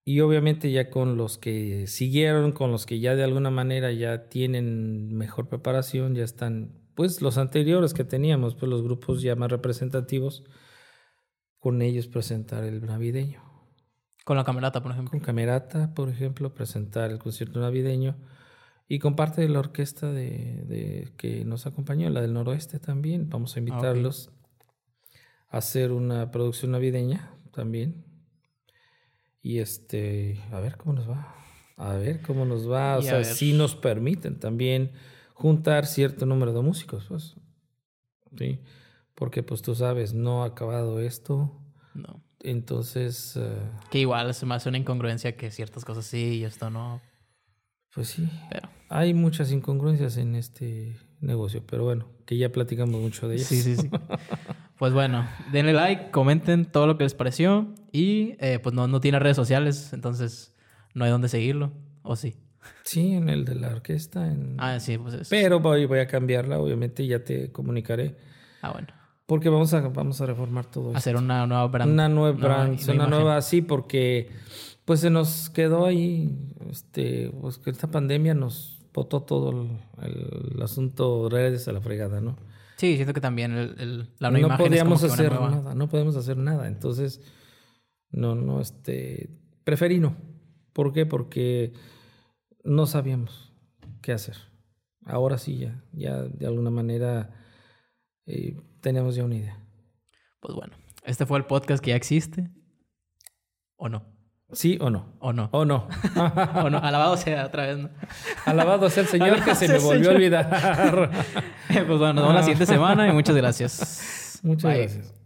Y obviamente ya con los que siguieron, con los que ya de alguna manera ya tienen mejor preparación, ya están, pues los anteriores que teníamos, pues los grupos ya más representativos, con ellos presentar el navideño. Con la camerata, por ejemplo. Con camerata, por ejemplo, presentar el concierto navideño. Y con parte de la orquesta de, que nos acompañó, la del noroeste también. Vamos a invitarlos a hacer una producción navideña también. Y este, a ver cómo nos va. A ver cómo nos va. o sea, si nos permiten también juntar cierto número de músicos, pues. Sí. Porque pues tú sabes, no ha acabado esto. No. Entonces... Eh, que igual se me hace una incongruencia que ciertas cosas sí y esto no. Pues sí. Pero... Hay muchas incongruencias en este negocio, pero bueno, que ya platicamos mucho de ellas. Sí, sí, sí. pues bueno, denle like, comenten todo lo que les pareció y eh, pues no, no tiene redes sociales, entonces no hay dónde seguirlo, ¿o sí? Sí, en el de la orquesta. En... Ah, sí, pues eso. Pero voy, voy a cambiarla, obviamente, ya te comunicaré. Ah, bueno. Porque vamos a, vamos a reformar todo Hacer una nueva brand. Una nueva brand, una nueva, sí, porque pues se nos quedó ahí, este, pues que esta pandemia nos botó todo el, el asunto redes a la fregada, ¿no? Sí, siento que también el, la no podíamos hacer nada, no podemos hacer nada. Entonces, no, no, este, preferí no. ¿Por qué? Porque no sabíamos qué hacer. Ahora sí ya, ya de alguna manera eh, tenemos ya una idea. Pues bueno, este fue el podcast que ya existe. ¿O no? ¿Sí o no? ¿O no? ¿O no? ¿O no? Alabado sea otra vez. ¿no? Alabado sea el Señor que se me volvió a olvidar. pues bueno, nos vemos la siguiente semana y muchas gracias. Muchas gracias.